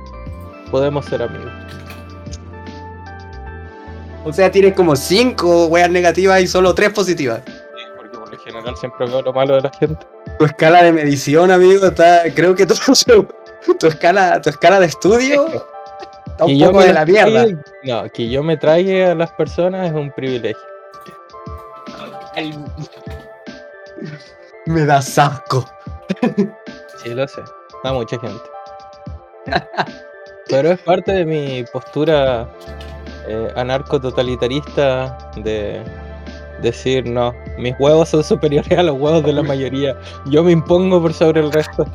podemos ser amigos. O sea, tienes como cinco weas negativas y solo tres positivas. Sí, porque por lo general siempre veo lo malo de la gente. Tu escala de medición, amigo, está. Creo que tu, tu escala, tu escala de estudio está un poco de la mierda. no, que yo me traiga a las personas es un privilegio. Me da asco. Sí, lo sé. Da mucha gente. Pero es parte de mi postura eh, anarco-totalitarista de decir, no, mis huevos son superiores a los huevos de la mayoría. Yo me impongo por sobre el resto.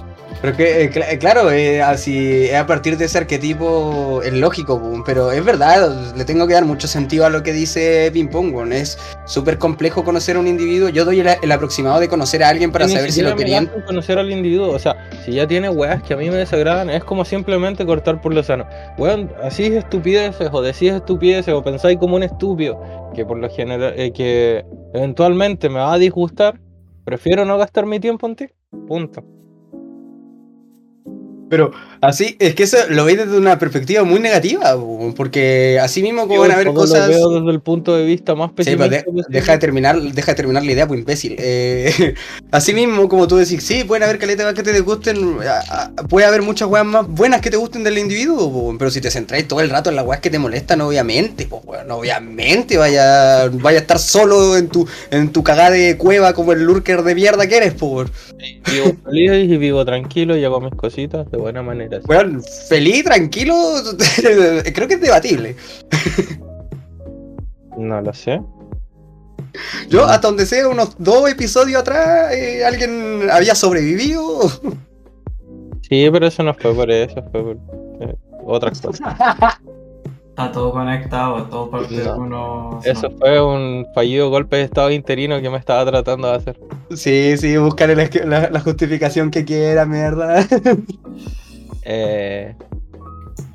Pero que, eh, eh, claro, eh, así a partir de ese arquetipo es lógico, pero es verdad, le tengo que dar mucho sentido a lo que dice Ping Pong, es súper complejo conocer a un individuo, yo doy el, aproximado de conocer a alguien para saber si lo querían. conocer al individuo, o sea, si ya tiene weas que a mí me desagradan, es como simplemente cortar por lo sano. Weón, así es estupideces, o decís estupideces, o pensáis como un estúpido, que por lo general, que eventualmente me va a disgustar, prefiero no gastar mi tiempo en ti, punto. Pero así, es que eso lo veis desde una perspectiva muy negativa, porque así mismo como van a haber cosas. Lo veo desde el punto de vista más pues, pesimista. deja, de terminar, deja de terminar la idea, pues imbécil. Eh, así mismo, como tú decís, sí, pueden haber caletas que te gusten, puede haber muchas weas más buenas que te gusten del individuo, pero si te centráis todo el rato en las weas que te molestan, obviamente, pues bueno, obviamente vaya, vaya a estar solo en tu, en tu cagada de cueva como el lurker de mierda que eres, por. vivo feliz y vivo tranquilo y hago mis cositas buena manera. Bueno, feliz, tranquilo, creo que es debatible. no lo sé. Yo, hasta donde sea, unos dos episodios atrás, eh, alguien había sobrevivido. Sí, pero eso no fue por eso, fue por eh, otras cosas. Está todo conectado, todo parte de uno. Eso fue un fallido golpe de estado interino que me estaba tratando de hacer. Sí, sí, buscarle la, justificación que quiera, mierda. eh.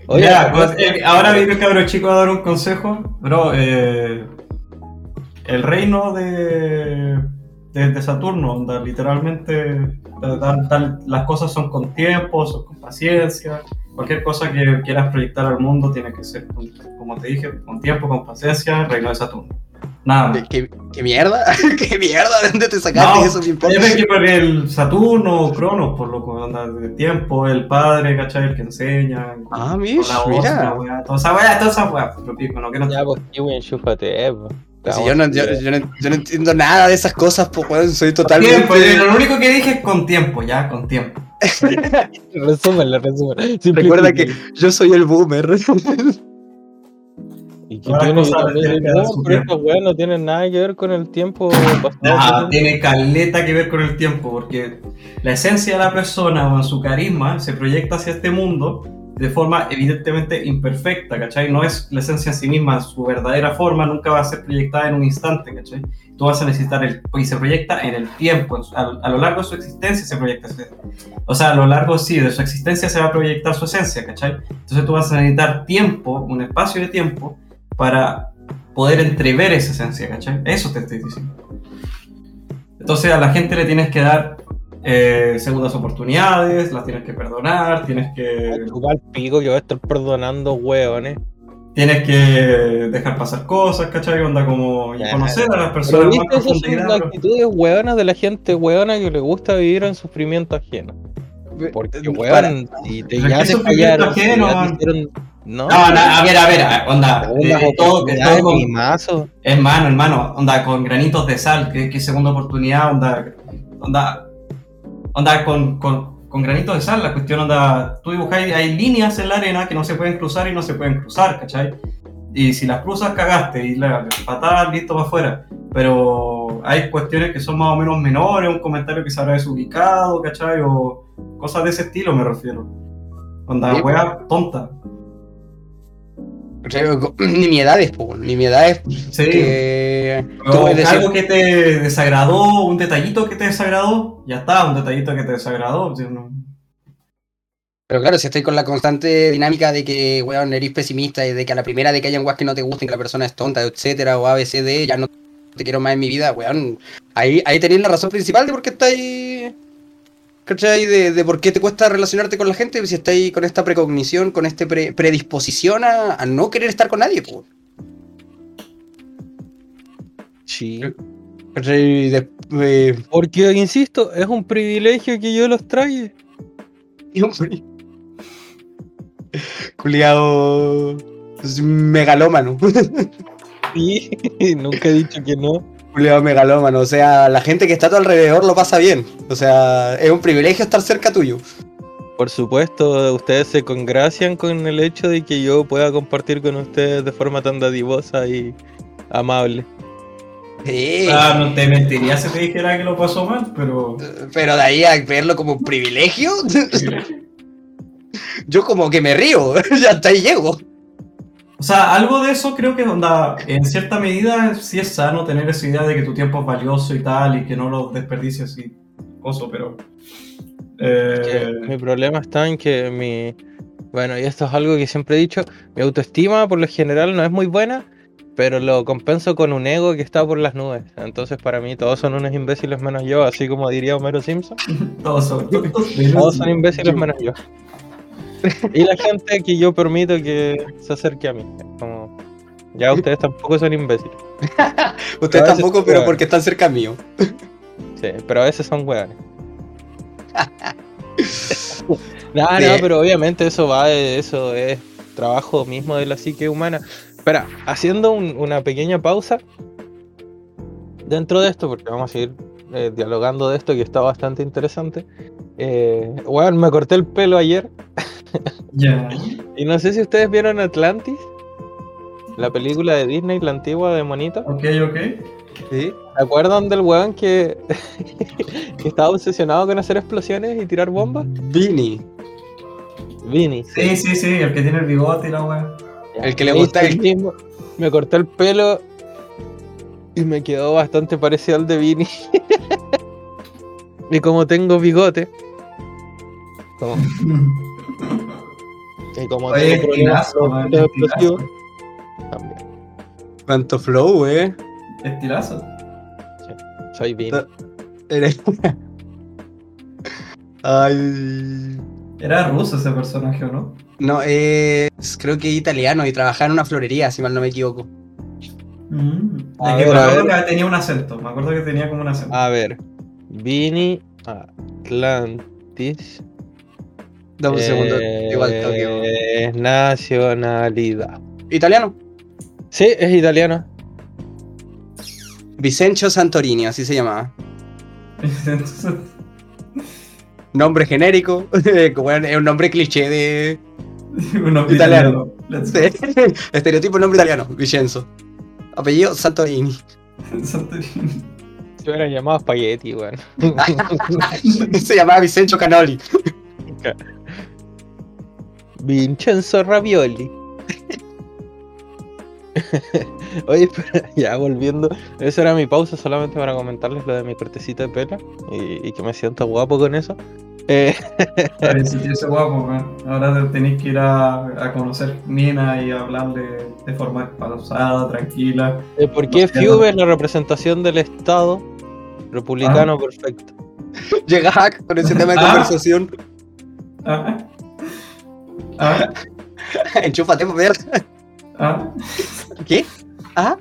Oye, pues, eh, ahora viene el cabro chico a dar un consejo. Bro, eh, el reino de, de, Saturno, donde literalmente las cosas son con tiempo, son con paciencia cualquier cosa que quieras proyectar al mundo tiene que ser, como te dije, con tiempo, con paciencia, reino de Saturno. Nada ¿Qué, ¿Qué, mierda? ¿Qué mierda? ¿De dónde te sacaste eso? Es que por el Saturno, Cronos, por lo que anda de tiempo, el padre, ¿cachai? El que enseña. Ah, mira. mira. Toda esa weá, toda esa weá. No, que no. Ya, pues, enchúfate, eh, pues. yo, no, yo, yo, no, yo, no, entiendo nada de esas cosas, pues, weón, soy totalmente... Tiempo, lo único que dije es con tiempo, ya, con tiempo. resúmenlo, resúmenlo. Recuerda que yo soy el boomer. Tiene, no, pero estos weas no tienen nada que ver con el tiempo pasado. tiene caleta que ver con el tiempo, porque la esencia de la persona o en su carisma se proyecta hacia este mundo de forma evidentemente imperfecta, ¿cachai? No es la esencia en sí misma, su verdadera forma nunca va a ser proyectada en un instante, ¿cachai? Tú vas a necesitar el... y se proyecta en el tiempo, a, lo largo de su existencia se proyecta. O sea, a lo largo, sí, de su existencia se va a proyectar su esencia, ¿cachai? Entonces tú vas a necesitar tiempo, un espacio de tiempo, para poder entrever esa esencia, ¿cachai? Eso te estoy diciendo. Entonces a la gente le tienes que dar eh, segundas oportunidades, las tienes que perdonar, tienes que. Igual pico, yo voy a estar perdonando hueones. Tienes que dejar pasar cosas, ¿cachai? Onda como y conocer a las personas más esas son las actitudes hueonas de la gente hueona que le gusta vivir en sufrimiento ajeno. Porque, weón, si te ya se fallaron, no, no, a ver, a ver, onda, eh, todo, que todo con, hermano, hermano, onda, con granitos de sal, que, que segunda oportunidad, onda, onda, onda con, con, con granitos de sal, la cuestión onda, tú dibujáis, hay líneas en la arena que no se pueden cruzar y no se pueden cruzar, ¿cachai? Y si las cruzas, cagaste, y la patada, listo, para afuera. Pero hay cuestiones que son más o menos menores, un comentario que se habrá desubicado, ¿cachai? O, Cosas de ese estilo me refiero. Onda, Sí, wea tonta. Nimiedades, po, nimiedades Sí. que... decir- algo que te desagradó, un detallito que te desagradó, ya está, un detallito que te desagradó. si no- Pero claro, si estoy con la constante dinámica de que, weón, eres pesimista y de que a la primera de que hayan weas que no te gusten, que la persona es tonta, etcétera, o ABCD, ya no te quiero más en mi vida, weón. Ahí, ahí tenéis la razón principal de por qué estáis. ¿Cachai? De, de por qué te cuesta relacionarte con la gente, si estáis con esta precognición, con esta predisposición a, a no querer estar con nadie, po. Sí. ¿Cachai? De- eh, Porque, insisto, es un privilegio que yo los. Culeado. es Megalómano. Sí, nunca he dicho que no. Culeado megalómano. O sea, la gente que está a tu alrededor lo pasa bien. O sea, es un privilegio estar cerca tuyo. Por supuesto, ustedes se congracian con el hecho de que yo pueda compartir con ustedes de forma tan dadivosa y amable. Sí. Ah, no te mentiría si te dijera que lo pasó mal, pero. Pero de ahí a verlo como un privilegio, yo como que me río. ya hasta ahí llego. O sea, algo de eso creo que onda, en cierta medida sí es sano tener esa idea de que tu tiempo es valioso y tal, y que no lo desperdicies y cosas, pero. eh, Mi problema está en que mi. Bueno, y esto es algo que siempre he dicho: mi autoestima por lo general no es muy buena, pero lo compenso con un ego que está por las nubes. Entonces, para mí, todos son unos imbéciles menos yo, así como diría Homero Simpson. todos son Todos son imbéciles menos yo. Y la gente que yo permito que se acerque a mí. Como, ya ustedes tampoco son imbéciles. Ustedes tampoco, pero porque están cerca mío. Sí, pero a veces son hueones. no, no, pero obviamente eso va, de- eso es trabajo mismo de la psique humana. Espera, haciendo un- una pequeña pausa dentro de esto, porque vamos a seguir eh, dialogando de esto que está bastante interesante. Eh, weón, me corté el pelo ayer Ya. y no sé si ustedes vieron Atlantis, la película de Disney, la antigua de Monito. Ok, ok. ¿Sí? ¿Se acuerdan del weón que, que estaba obsesionado con hacer explosiones y tirar bombas? Vini. Vini. Sí, sí, sí, el que tiene el bigote y la wea. El que le gusta el- mismo. Me corté el pelo y me quedó bastante parecido al de Vini. y como tengo bigote, como, y como Oye, tengo problemas explosivos, también. Cuánto flow, eh. Estilazo. Soy Vini. Eres- Ay. Era ruso ese personaje, ¿o no? No, es creo que italiano y trabajaba en una florería, si mal no me equivoco. Mm. A Es que ver, me acuerdo que tenía un acento. Me acuerdo que tenía como un acento. A ver, Vini Atlantis. Dame un segundo, eh, igual toque. Nacionalidad. Italiano. Sí, es italiano. Vicencio Santorini, así se llamaba. Nombre genérico. bueno, es un nombre cliché de. un hombre Italiano. Let's Sí. Estereotipo nombre italiano. Vicenzo. Apellido Santorini. Santorini. Se hubiera llamado Spaghetti, weón. se llamaba Vicencio Canoli. Vincenzo Ravioli. Oye, pero ya volviendo. Esa era mi pausa solamente para comentarles lo de mi cortecito de pelo. Y, y que me siento guapo con eso. Eh, sentirse guapo, man. Ahora tenéis que ir a, a conocer Nina y hablarle de forma pausada, tranquila. eh, ¿Por qué Fiume es la representación del Estado republicano perfecto? Llegaba con ese tema de Ah. conversación. Ah. Ah. Enchúfate, ver. Ah. ¿Qué? ¿Ah?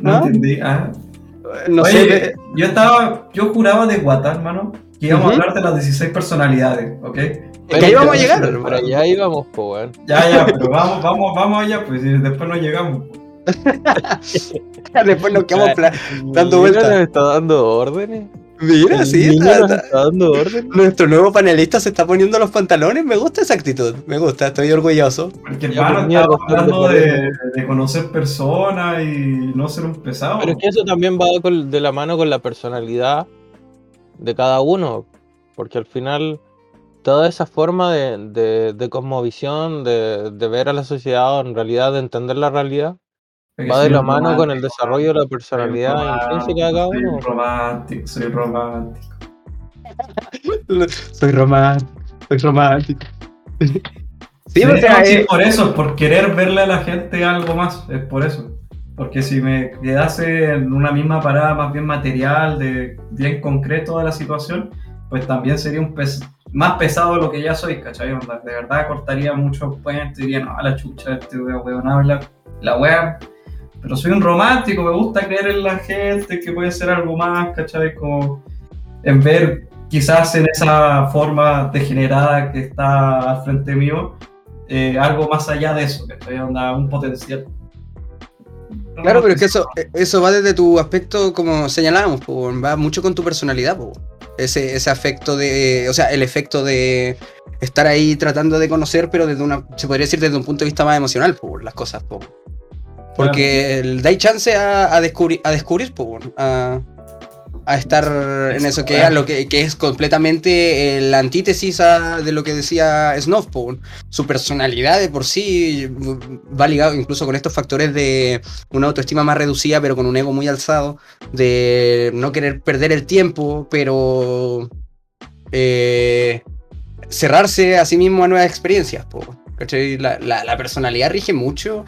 No ¿Ah? entendí. Ah. No Oye, sé. yo estaba, yo juraba de Guata, hermano, que íbamos a hablar de las 16 personalidades, ¿ok? Es que ahí vamos a llegar, Pero hermano. ya íbamos, po, weón. Ya, ya, pero vamos, vamos, vamos allá, pues y después no llegamos. Después nos quedamos dando vueltas. nos está dando órdenes. Mira, El sí. está- está- está dando órdenes. Nuestro nuevo panelista se está poniendo los pantalones. Me gusta esa actitud. Me gusta, estoy orgulloso. Porque mierda, estamos hablando de, de conocer personas y no ser un pesado. Pero es que eso también va con- de la mano con la personalidad de cada uno. Porque al final, toda esa forma de, de, de cosmovisión, de, de ver a la sociedad, o en realidad de entender la realidad, va de la mano con el desarrollo de la personalidad intrínseca de cada uno. Soy romántico, soy romántico. Soy romántico, soy romántico. sí, o sea, sí, eh, por eso, por querer verle a la gente algo más, es por eso. Porque si me quedase en una misma parada más bien material, de bien concreto de la situación, pues también sería un pes- más pesado de lo que ya soy, ¿cachai? Onda, De verdad cortaría muchos puentes, diría, no, a la chucha, este weón habla, la wea. Pero soy un romántico, me gusta creer en la gente, que puede ser algo más, ¿cachai? Como en ver quizás en esa forma degenerada que está al frente mío, eh, algo más allá de eso, que onda un potencial. Claro, pero es que eso, eso va desde tu aspecto, como señalábamos, va mucho con tu personalidad. Ese, ese afecto de, o sea, el efecto de estar ahí tratando de conocer, pero desde una, se podría decir desde un punto de vista más emocional, las cosas, po. Porque el dais chance a, a descubrir, a descubrir, po, a, a estar en eso que es, lo que, que es completamente eh, la antítesis de lo que decía Snuff, po. Su personalidad de por sí va ligado incluso con estos factores de una autoestima más reducida, pero con un ego muy alzado, de no querer perder el tiempo, pero eh, cerrarse a sí mismo a nuevas experiencias. La, la- la personalidad rige mucho.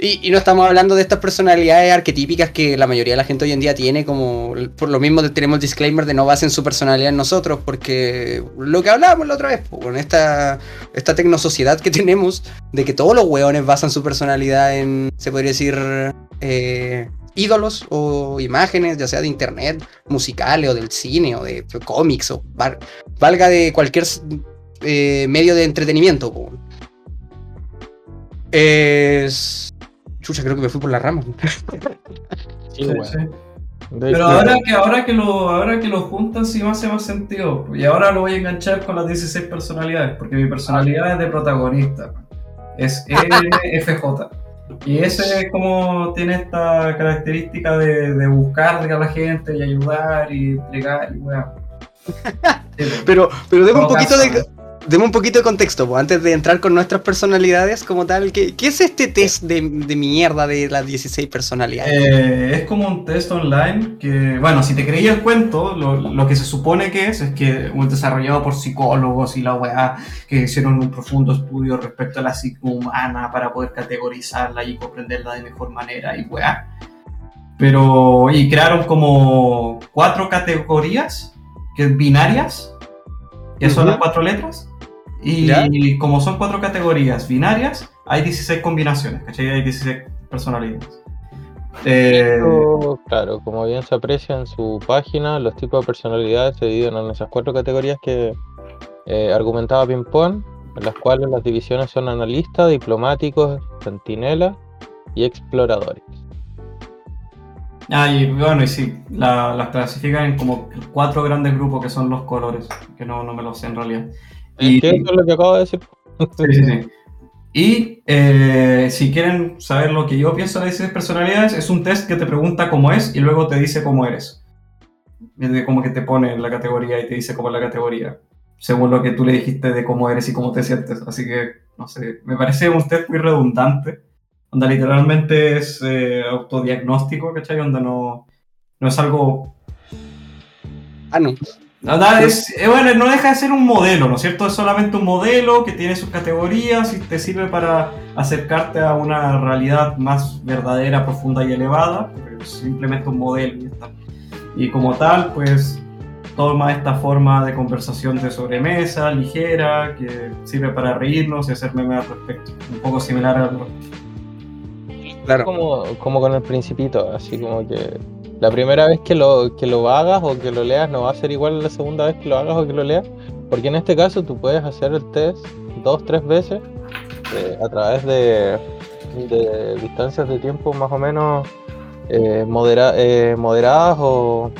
Y, no estamos hablando de estas personalidades arquetípicas que la mayoría de la gente hoy en día tiene, como por lo mismo tenemos disclaimer de no basen su personalidad en nosotros, porque lo que hablábamos la otra vez, con esta, esta tecnosociedad que tenemos, de que todos los hueones basan su personalidad en, se podría decir, eh, ídolos o imágenes, ya sea de internet, musicales o del cine o de cómics o val- valga de cualquier eh, medio de entretenimiento. po. Es... Chucha, creo que me fui por la rama. Sí, Sí, weón. sí. De Pero hecho, ahora que, ahora, que lo, ahora que lo juntan sí me hace más sentido. Y ahora lo voy a enganchar con las 16 personalidades, porque mi personalidad es de protagonista. Es ENFJ. Y ese es como tiene esta característica de, de buscar a la gente y ayudar y entregar y weá. Pero, pero demos un poquito de, demos un poquito de contexto, po, antes de entrar con nuestras personalidades como tal. ¿Qué, qué es este test de, de mierda de las 16 personalidades? Eh, es como un test online que, bueno, si te creía el cuento, lo, lo que se supone que es, es que un desarrollado por psicólogos y la weá, que hicieron un profundo estudio respecto a la psique humana para poder categorizarla y comprenderla de mejor manera y weá. Pero, y crearon como cuatro categorías, que binarias, que son Ujú. las cuatro letras. Y Ya. como son cuatro categorías binarias, hay 16 combinaciones, ¿cachai? Hay 16 personalidades. Eh, esto, claro, como bien se aprecia en su página, los tipos de personalidades se dividen en esas cuatro categorías que eh, argumentaba Pimpón, en las cuales las divisiones son analistas, diplomáticos, centinelas y exploradores. Ah, y bueno, y sí, la- las clasifican en como cuatro grandes grupos que son los colores, que no, no me lo sé en realidad. Y, lo que acabo de decir. sí, sí, sí. Y eh, si quieren saber lo que yo pienso de esas personalidades, es un test que te pregunta cómo es y luego te dice cómo eres. Como que te pone en la categoría y te dice cómo es la categoría, según lo que tú le dijiste de cómo eres y cómo te sientes. Así que, no sé, me parece un test muy redundante, donde literalmente es eh, autodiagnóstico, ¿cachai? Donde no, no es algo Ah, no. Nada, es, eh, bueno, no deja de ser un modelo, ¿no es cierto? Es solamente un modelo que tiene sus categorías y te sirve para acercarte a una realidad más verdadera, profunda y elevada, pero es simplemente un modelo y ya está. Y como tal, pues toma esta forma de conversación de sobremesa, ligera, que sirve para reírnos y hacer memes al respecto. Un poco similar a lo- Claro. Como, como con el principito, así como que la primera vez que lo, que lo hagas o que lo leas no va a ser igual la segunda vez que lo hagas o que lo leas, porque en este caso tú puedes hacer el test dos, tres veces eh, a través de, de distancias de tiempo más o menos eh, modera- eh, moderadas o,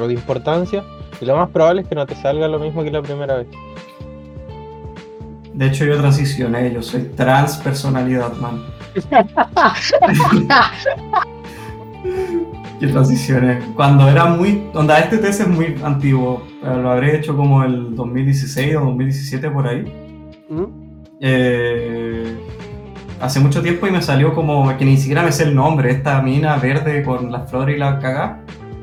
o de importancia, y lo más probable es que no te salga lo mismo que la primera vez. De hecho, yo transicioné, yo soy transpersonalidad, man. transiciones. Cuando era muy. Onda, este test es muy antiguo. Lo habré hecho como el 2016 o 2017 por ahí. ¿Mm? Eh, hace mucho tiempo y me salió como que ni siquiera me sé el nombre, esta mina verde con las flores y la cagá.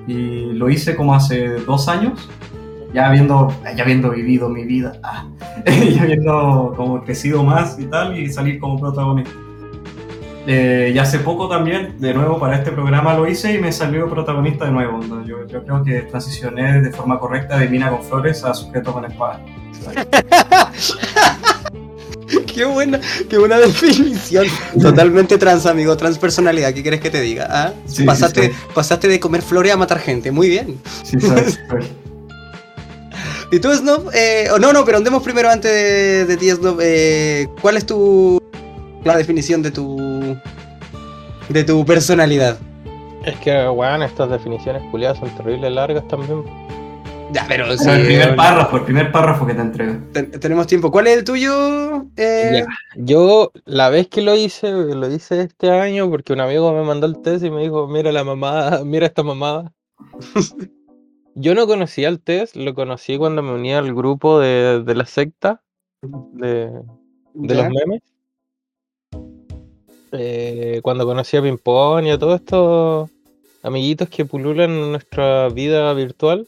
Y lo hice como hace dos años, ya habiendo, ya habiendo vivido mi vida, ah, ya habiendo como crecido más y tal, y salir como protagonista. Eh, y hace poco también, de nuevo para este programa lo hice y me salió protagonista de nuevo. ¿no? Yo, yo creo que transicioné de forma correcta de mina con flores a sujeto con espada. Qué buena, qué buena definición. Totalmente trans, amigo, transpersonalidad. ¿Qué quieres que te diga? ah? Sí, pasaste, sí, pasaste de comer flores a matar gente. Muy bien. Sí, sabes. ¿Y tú, Snob? Eh, oh, no, no, pero andemos primero antes de, de ti, Snob. Eh, ¿Cuál es tu la definición de tu de tu personalidad? Es que, weón, estas definiciones culiadas son terribles largas también. Ya, pero el primer párrafo, el primer párrafo que te entrego. ten- tenemos tiempo. ¿Cuál es el tuyo? Eh, Ya. Yo, la vez que lo hice, lo hice este año porque un amigo me mandó el test y me dijo, mira la mamada, mira esta mamada. Yo no conocía el test, lo conocí cuando me uní al grupo de, de la secta, de, de los memes. Eh, cuando conocí a Pimpón y a todos estos amiguitos que pululan en nuestra vida virtual.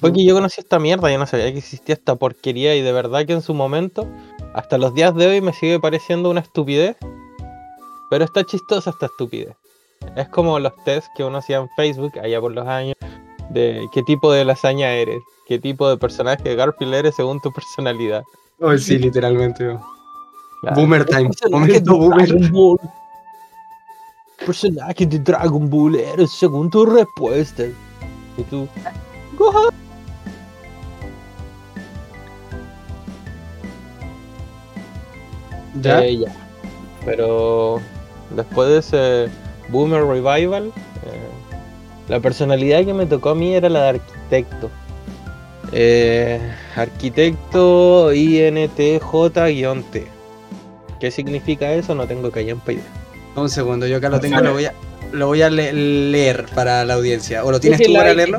Fue que yo conocí esta mierda, yo no sabía que existía esta porquería y de verdad que en su momento, hasta los días de hoy me sigue pareciendo una estupidez, pero está chistosa esta estupidez. Es como los tests que uno hacía en Facebook allá por los años, de qué tipo de lasaña eres, qué tipo de personaje de Garfield eres según tu personalidad. Oh, sí, literalmente. Claro. Boomer time. Momento boomer. Ball. Personaje de Dragon Ball eres según tus respuestas. Y tú, Gohan. ¿Ya? Eh, ya. Pero después de ese Boomer Revival, eh, la personalidad que me tocó a mí era la de arquitecto. Eh, arquitecto INTJ-T. ¿Qué significa eso? No tengo callampa idea. Un segundo, yo acá lo tengo, lo voy a, lo voy a le- leer para la audiencia. ¿O lo tienes ¿Qué es tú para leerlo?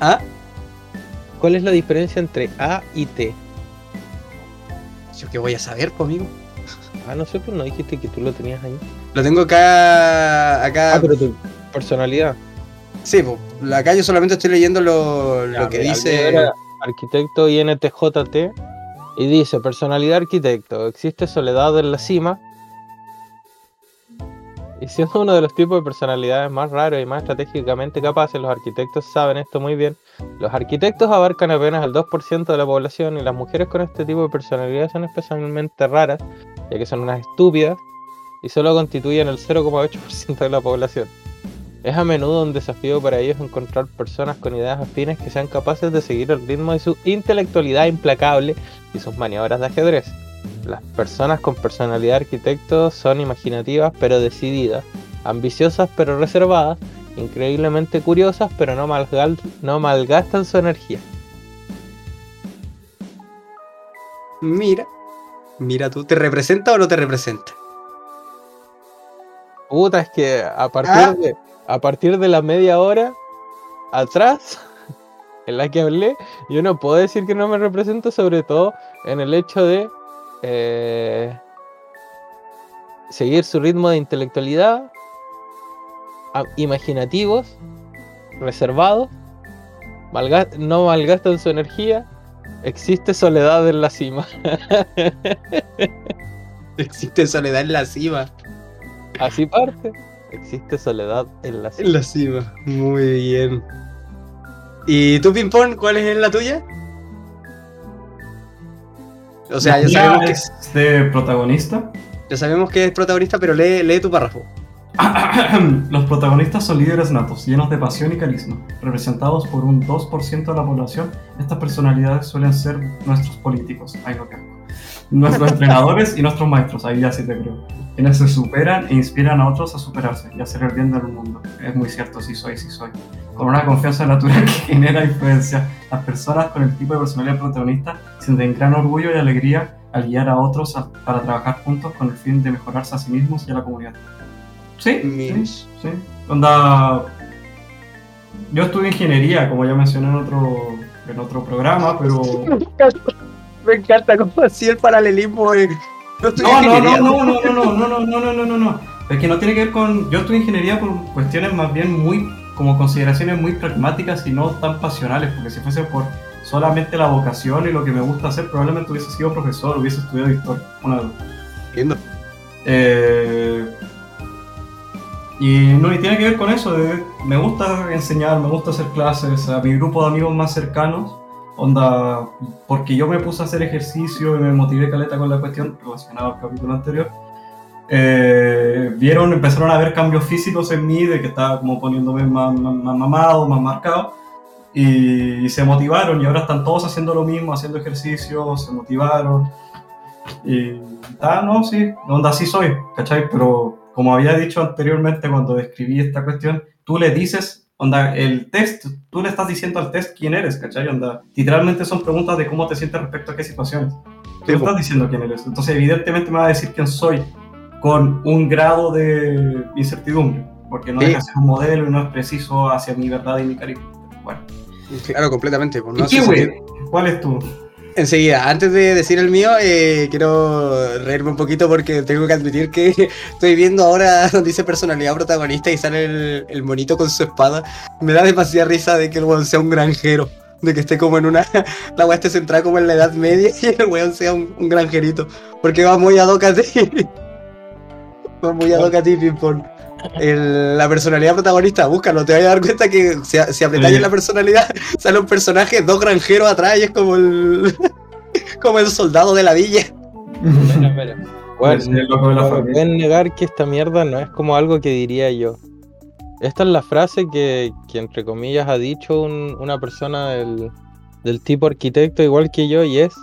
¿Ah? ¿Cuál es la diferencia entre A y T? Yo que voy a saber, pues, amigo. Ah, no sé, pero no dijiste que tú lo tenías ahí. Lo tengo acá. acá Ah, pero tu personalidad. Sí, pues, acá yo solamente estoy leyendo lo, Ya, lo que mira, dice. Arquitecto INTJT. Y dice, personalidad arquitecto, existe soledad en la cima. Y siendo uno de los tipos de personalidades más raros y más estratégicamente capaces, los arquitectos saben esto muy bien. Los arquitectos abarcan apenas el 2% de la población y las mujeres con este tipo de personalidad son especialmente raras, ya que son unas estúpidas y solo constituyen el 0,8% de la población. Es a menudo un desafío para ellos encontrar personas con ideas afines que sean capaces de seguir el ritmo de su intelectualidad implacable y sus maniobras de ajedrez. Las personas con personalidad arquitecto son imaginativas pero decididas, ambiciosas pero reservadas, increíblemente curiosas pero no, malgal- no malgastan su energía. Mira. Mira tú, ¿te representa o no te representa? Puta, es que a partir, Ah. de, a partir de la media hora atrás en la que hablé, yo no puedo decir que no me represento, sobre todo en el hecho de eh, seguir su ritmo de intelectualidad, imaginativos, reservados, no malgastan su energía, existe soledad en la cima. Existe soledad en la cima. Así parte, existe soledad en la cima. En la cima. Muy bien. ¿Y tú, Pimpón, cuál es la tuya? O sea, ya sabemos, que, es de protagonista. ya sabemos que es protagonista, pero lee, lee tu párrafo. Los protagonistas son líderes natos, llenos de pasión y carisma. Representados por un 2% de la población, estas personalidades suelen ser nuestros políticos. Qué asco. Nuestros entrenadores y nuestros maestros, ahí ya sí te creo. Quienes se superan e inspiran a otros a superarse y a hacer el bien del mundo. Es muy cierto, sí soy, sí soy. Con una confianza natural que genera influencia, las personas con el tipo de personalidad protagonista sienten gran orgullo y alegría al guiar a otros a- para trabajar juntos con el fin de mejorarse a sí mismos y a la comunidad. Sí, sí, sí. Onda. Yo estudié ingeniería, como ya mencioné en otro, en otro programa, pero. Me encanta cómo así el paralelismo. eh. No, No, no, no, no, no, no, no, no, no, no, no, no, no. Es que no tiene que ver con. Yo estudié ingeniería por cuestiones más bien muy. como consideraciones muy pragmáticas y no tan pasionales, porque si fuese por solamente la vocación y lo que me gusta hacer, probablemente hubiese sido profesor, hubiese estudiado historia. Una de dos. Entiendo. Eh, y no, y tiene que ver con eso, de- me gusta enseñar, me gusta hacer clases, a mi grupo de amigos más cercanos, onda, porque yo me puse a hacer ejercicio y me motivé caleta con la cuestión relacionada al capítulo anterior. eh, vieron, empezaron a ver cambios físicos en mí, de que estaba como poniéndome más, más, más mamado, más marcado, y, y se motivaron, y ahora están todos haciendo lo mismo, haciendo ejercicio, se motivaron, y ah, no, sí, onda, sí soy, ¿cachai? Pero como había dicho anteriormente cuando describí esta cuestión, tú le dices, onda, el test, tú le estás diciendo al test quién eres, ¿cachai? Onda, literalmente son preguntas de cómo te sientes respecto a qué situaciones. Tú le estás diciendo quién eres. Entonces, evidentemente me va a decir quién soy con un grado de incertidumbre, porque no Sí. deja de ser un modelo y no es preciso hacia mi verdad y mi carácter. Bueno, Claro, completamente. pues, no ¿y qué, güey? ¿Cuál es tu? Enseguida, antes de decir el mío, eh, quiero reírme un poquito porque tengo que admitir que estoy viendo ahora donde dice personalidad protagonista y sale el, el monito con su espada. Me da demasiada risa de que el weón sea un granjero. De que esté como en una. La weá esté centrada como en la edad media y el weón sea un, un granjerito. Porque va muy ad hoc a ti. Va muy ad hoc a ti, Pimpón. El- la personalidad protagonista, búscalo, te vas a dar cuenta que si, si apretáis Sí. la personalidad, sale un personaje, dos granjeros atrás y es como el. como el soldado de la villa. Mira, mira. Bueno, no pueden negar que esta mierda no es como algo que diría yo. Esta es la frase que, que entre comillas ha dicho un- una persona del, del tipo arquitecto igual que yo y es,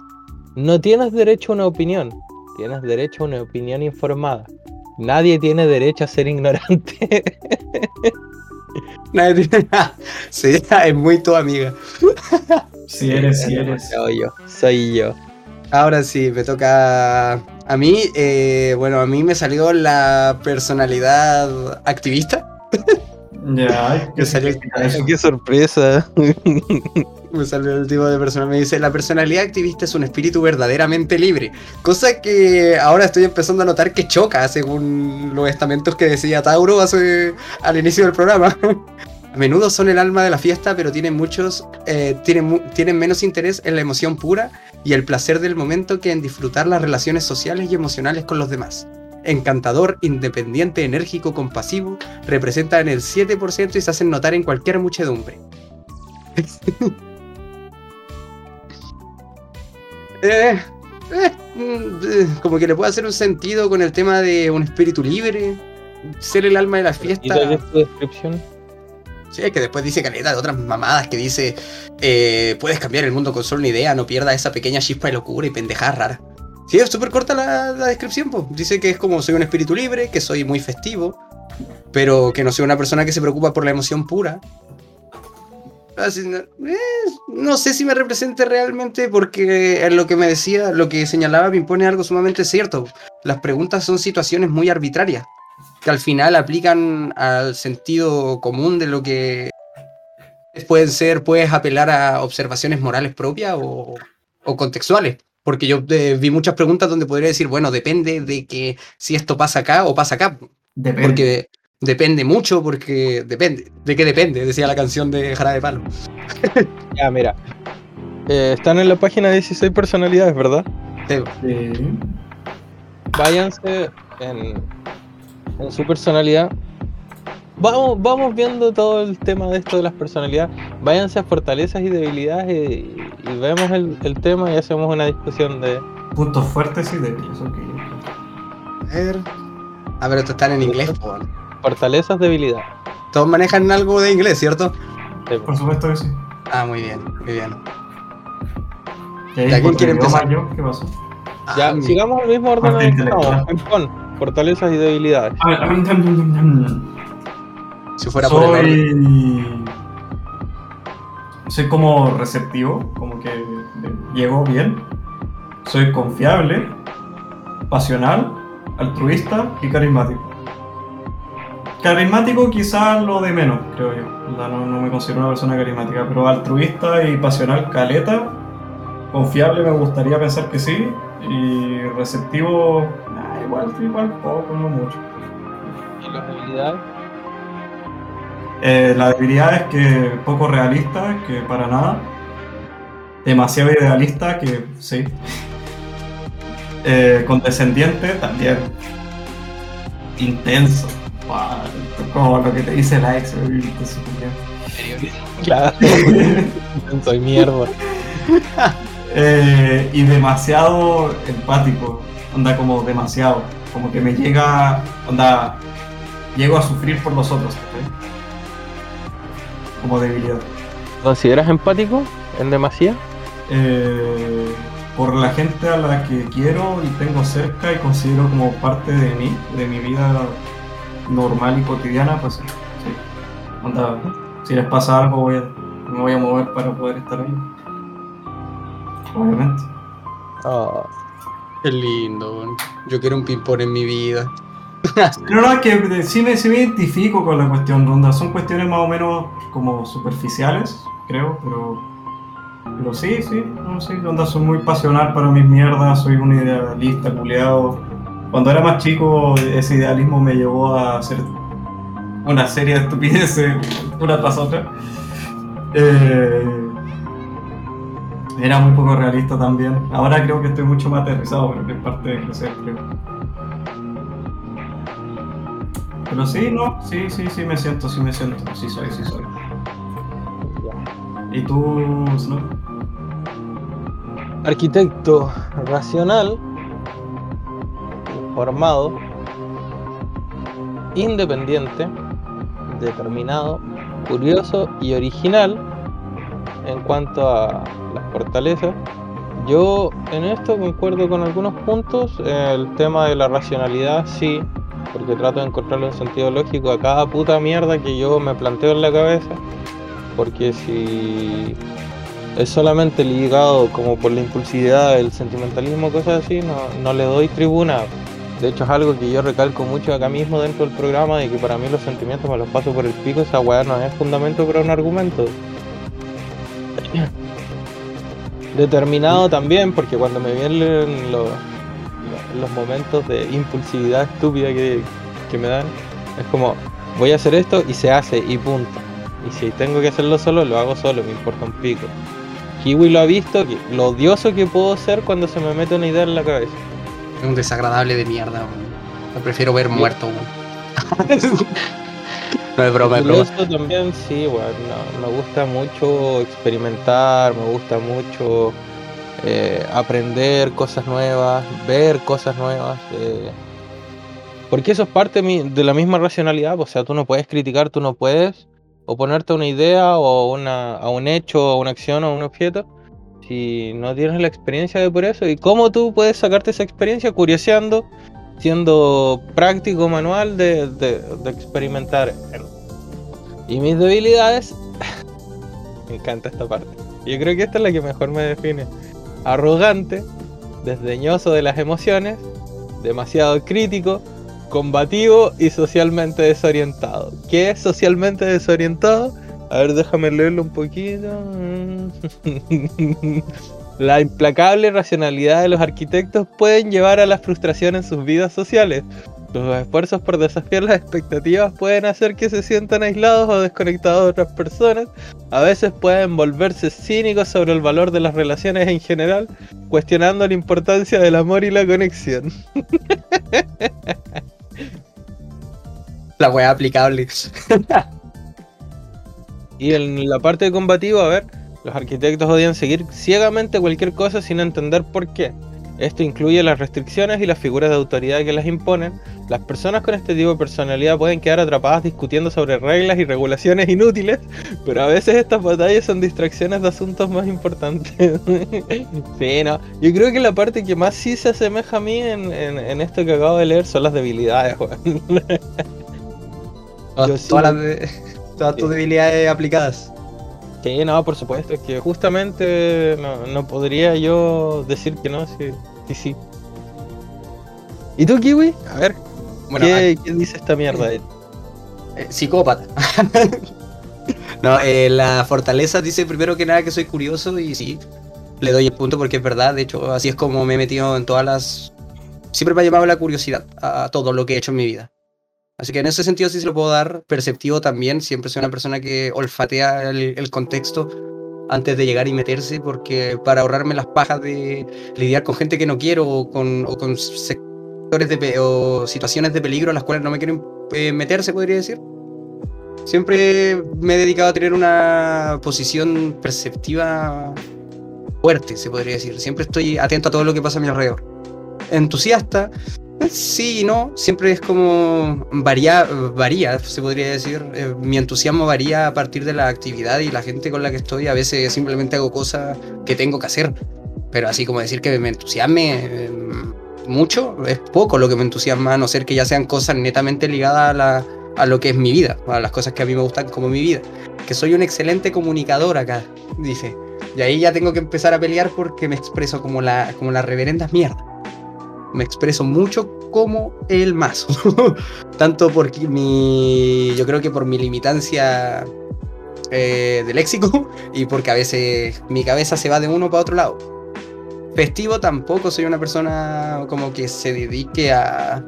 no tienes derecho a una opinión, tienes derecho a una opinión informada. Nadie tiene derecho a ser ignorante. Nadie tiene- sí, es muy tu amiga. Si eres, si eres. Soy yo, soy yo. Ahora sí, me toca a mí. eh, bueno, a mí me salió la personalidad activista. Ya, ay, ¿qué? Qué sorpresa. Me salió el tipo de persona. Me dice: La personalidad activista es un espíritu verdaderamente libre. Cosa que ahora estoy empezando a notar que choca según los estamentos que decía Tauro al inicio del programa. A menudo son el alma de la fiesta, pero tienen muchos, eh, tienen, tienen menos interés en la emoción pura y el placer del momento que en disfrutar las relaciones sociales y emocionales con los demás. Encantador, independiente, enérgico, compasivo, representan el 7% y se hacen notar en cualquier muchedumbre. Eh, eh, mm, como que le puede hacer un sentido con el tema de un espíritu libre, ser el alma de la ¿Y fiesta. es tu descripción? Sí, es que después dice caleta de otras mamadas que dice eh, puedes cambiar el mundo con solo una idea, no pierdas esa pequeña chispa de locura y pendejadas raras. Sí, es súper corta la, la descripción, pues. Dice que es como soy un espíritu libre, que soy muy festivo, pero que no soy una persona que se preocupa por la emoción pura. Así, no, eh, no sé si me represente realmente porque en lo que me decía, lo que señalaba me impone algo sumamente cierto. Las preguntas son situaciones muy arbitrarias que al final aplican al sentido común de lo que pueden ser, puedes apelar a observaciones morales propias o, o contextuales. Porque yo eh, vi muchas preguntas donde podría decir, bueno, depende de que si esto pasa acá o pasa acá. Depende. Porque depende mucho, porque depende. ¿De qué depende? Decía la canción de Jara de Palo. Ya, mira. Eh, están en la página 16 personalidades, ¿verdad? Sí, Sí. váyanse en, en su personalidad. Vamos, vamos viendo todo el tema de esto de las personalidades. Váyanse a fortalezas y debilidades y, y vemos el, el tema y hacemos una discusión de. Puntos fuertes y débiles, ok. A ver. A ver, estos están en inglés. po. Fortalezas, debilidades. Todos manejan algo de inglés, ¿cierto? Sí, Por supuesto que sí. Ah, muy bien, muy bien. ¿Y ahí ¿Ya quién quiere empezar? yo? ¿Qué pasó? Ya, Ah, mi- sigamos el mismo orden en el. Pon, fortalezas y debilidades. A ver, a ver, mm, mm. Si fuera por el orden. soy. Soy como receptivo, como que llego bien. Soy confiable, pasional, altruista y carismático. Carismático quizás lo de menos, creo yo. No, no me considero una persona carismática, pero altruista y pasional, caleta, confiable me gustaría pensar que sí, y receptivo, ah, igual, igual poco, no mucho. ¿Y las habilidades? Eh, la debilidad es que poco realista, que para nada. Demasiado idealista, que sí. Eh, condescendiente, también. Intenso. Como lo que te dice la ex, Claro. Soy mierda. Eh, y demasiado empático. Onda como demasiado. Como que me llega. Onda. Llego a sufrir por los otros. Como debilidad. ¿Consideras empático en demasía? Eh, por la gente a la que quiero y tengo cerca y considero como parte de mí, de mi vida normal y cotidiana, pues sí. Onda, si les pasa algo, voy me voy a mover para poder estar ahí. Obviamente. Oh, qué lindo, yo quiero un ping-pong en mi vida. Pero no, es que sí me, sí me identifico con la cuestión, Ronda. Son cuestiones más o menos como superficiales, creo, pero. Pero sí, sí, no sé, Ronda, soy muy pasional para mis mierdas, soy un idealista, culeado. Cuando era más chico, ese idealismo me llevó a hacer una serie de estupideces, una tras otra. Eh, era muy poco realista también. Ahora creo que estoy mucho más aterrizado, pero que es parte de crecer, creo. Pero sí, no, sí, sí, sí me siento, sí me siento, sí soy, sí soy. ¿Y tú, Snow? Arquitecto racional, informado, independiente, determinado, curioso y original en cuanto a las fortalezas. Yo en esto concuerdo con algunos puntos. El tema de la racionalidad, sí, porque trato de encontrarle un sentido lógico a cada puta mierda que yo me planteo en la cabeza. Porque si es solamente ligado como por la impulsividad, el sentimentalismo, cosas así, no, no le doy tribuna. De hecho es algo que yo recalco mucho acá mismo dentro del programa y que para mí los sentimientos me los paso por el pico, esa weá no es fundamento para un argumento. Determinado también, porque cuando me vienen los, los momentos de impulsividad estúpida que, me dan, es como, voy a hacer esto y se hace y punto. Y si tengo que hacerlo solo, lo hago solo, me importa un pico. Kiwi lo ha visto, lo odioso que puedo ser cuando se me mete una idea en la cabeza. Es un desagradable de mierda, Lo prefiero ver muerto, No es broma, es broma. también sí, bueno, me gusta mucho experimentar, me gusta mucho eh, aprender cosas nuevas, ver cosas nuevas. Eh, porque eso es parte de la misma racionalidad, o sea, tú no puedes criticar, tú no puedes oponerte a una idea o una, a un hecho, a una acción o a un objeto si no tienes la experiencia de por eso. ¿Y cómo tú puedes sacarte esa experiencia? Curioseando, siendo práctico, manual de, experimentar. Y mis debilidades, me encanta esta parte. Yo creo que esta es la que mejor me define. Arrogante, desdeñoso de las emociones, demasiado crítico, combativo y socialmente desorientado. ¿Qué es socialmente desorientado? A ver, déjame leerlo un poquito. La implacable racionalidad de los arquitectos pueden llevar a la frustración en sus vidas sociales. Los esfuerzos por desafiar las expectativas pueden hacer que se sientan aislados o desconectados de otras personas. A veces pueden volverse cínicos sobre el valor de las relaciones en general, cuestionando la importancia del amor y la conexión. La wea aplicable. y en la parte de combativo, a ver, los arquitectos odian seguir ciegamente cualquier cosa sin entender por qué. Esto incluye las restricciones y las figuras de autoridad que las imponen. Las personas con este tipo de personalidad pueden quedar atrapadas discutiendo sobre reglas y regulaciones inútiles, pero a veces estas batallas son distracciones de asuntos más importantes. sí, no. Yo creo que la parte que más sí se asemeja a mí en, esto que acabo de leer son las debilidades, todas tus debilidades aplicadas. Sí, no, por supuesto, es que justamente no, podría yo decir que no, sí, sí, sí. ¿Y tú, Kiwi? A ver, ¿qué, dice esta mierda? Eh, psicópata. no, eh, la fortaleza dice primero que nada que soy curioso y sí, le doy el punto porque es verdad. De hecho, así es como me he metido en todas las. Siempre me ha llamado la curiosidad a todo lo que he hecho en mi vida. Así que en ese sentido sí se lo puedo dar. Perceptivo también. Siempre soy una persona que olfatea el, contexto antes de llegar y meterse, porque para ahorrarme las pajas de lidiar con gente que no quiero o con, o con sectores de, o situaciones de peligro en las cuales no me quiero eh, meter, podría decir. Siempre me he dedicado a tener una posición perceptiva fuerte, se podría decir. Siempre estoy atento a todo lo que pasa a mi alrededor. Entusiasta, Sí y no, siempre es como varía, varía, se podría decir. Eh, mi entusiasmo varía a partir de la actividad y la gente con la que estoy. A veces simplemente hago cosas que tengo que hacer. Pero así como decir que me entusiasme em, mucho, es poco lo que me entusiasma, a no ser que ya sean cosas netamente ligadas a, a lo que es mi vida, a las cosas que a mí me gustan como mi vida. Que soy un excelente comunicador acá, dice. Y ahí ya tengo que empezar a pelear porque me expreso como la, como las reverendas mierdas me expreso mucho como el mazo. Tanto porque mi. Yo creo que por mi limitancia eh, de léxico y porque a veces mi cabeza se va de uno para otro lado. Festivo tampoco soy una persona como que se dedique a,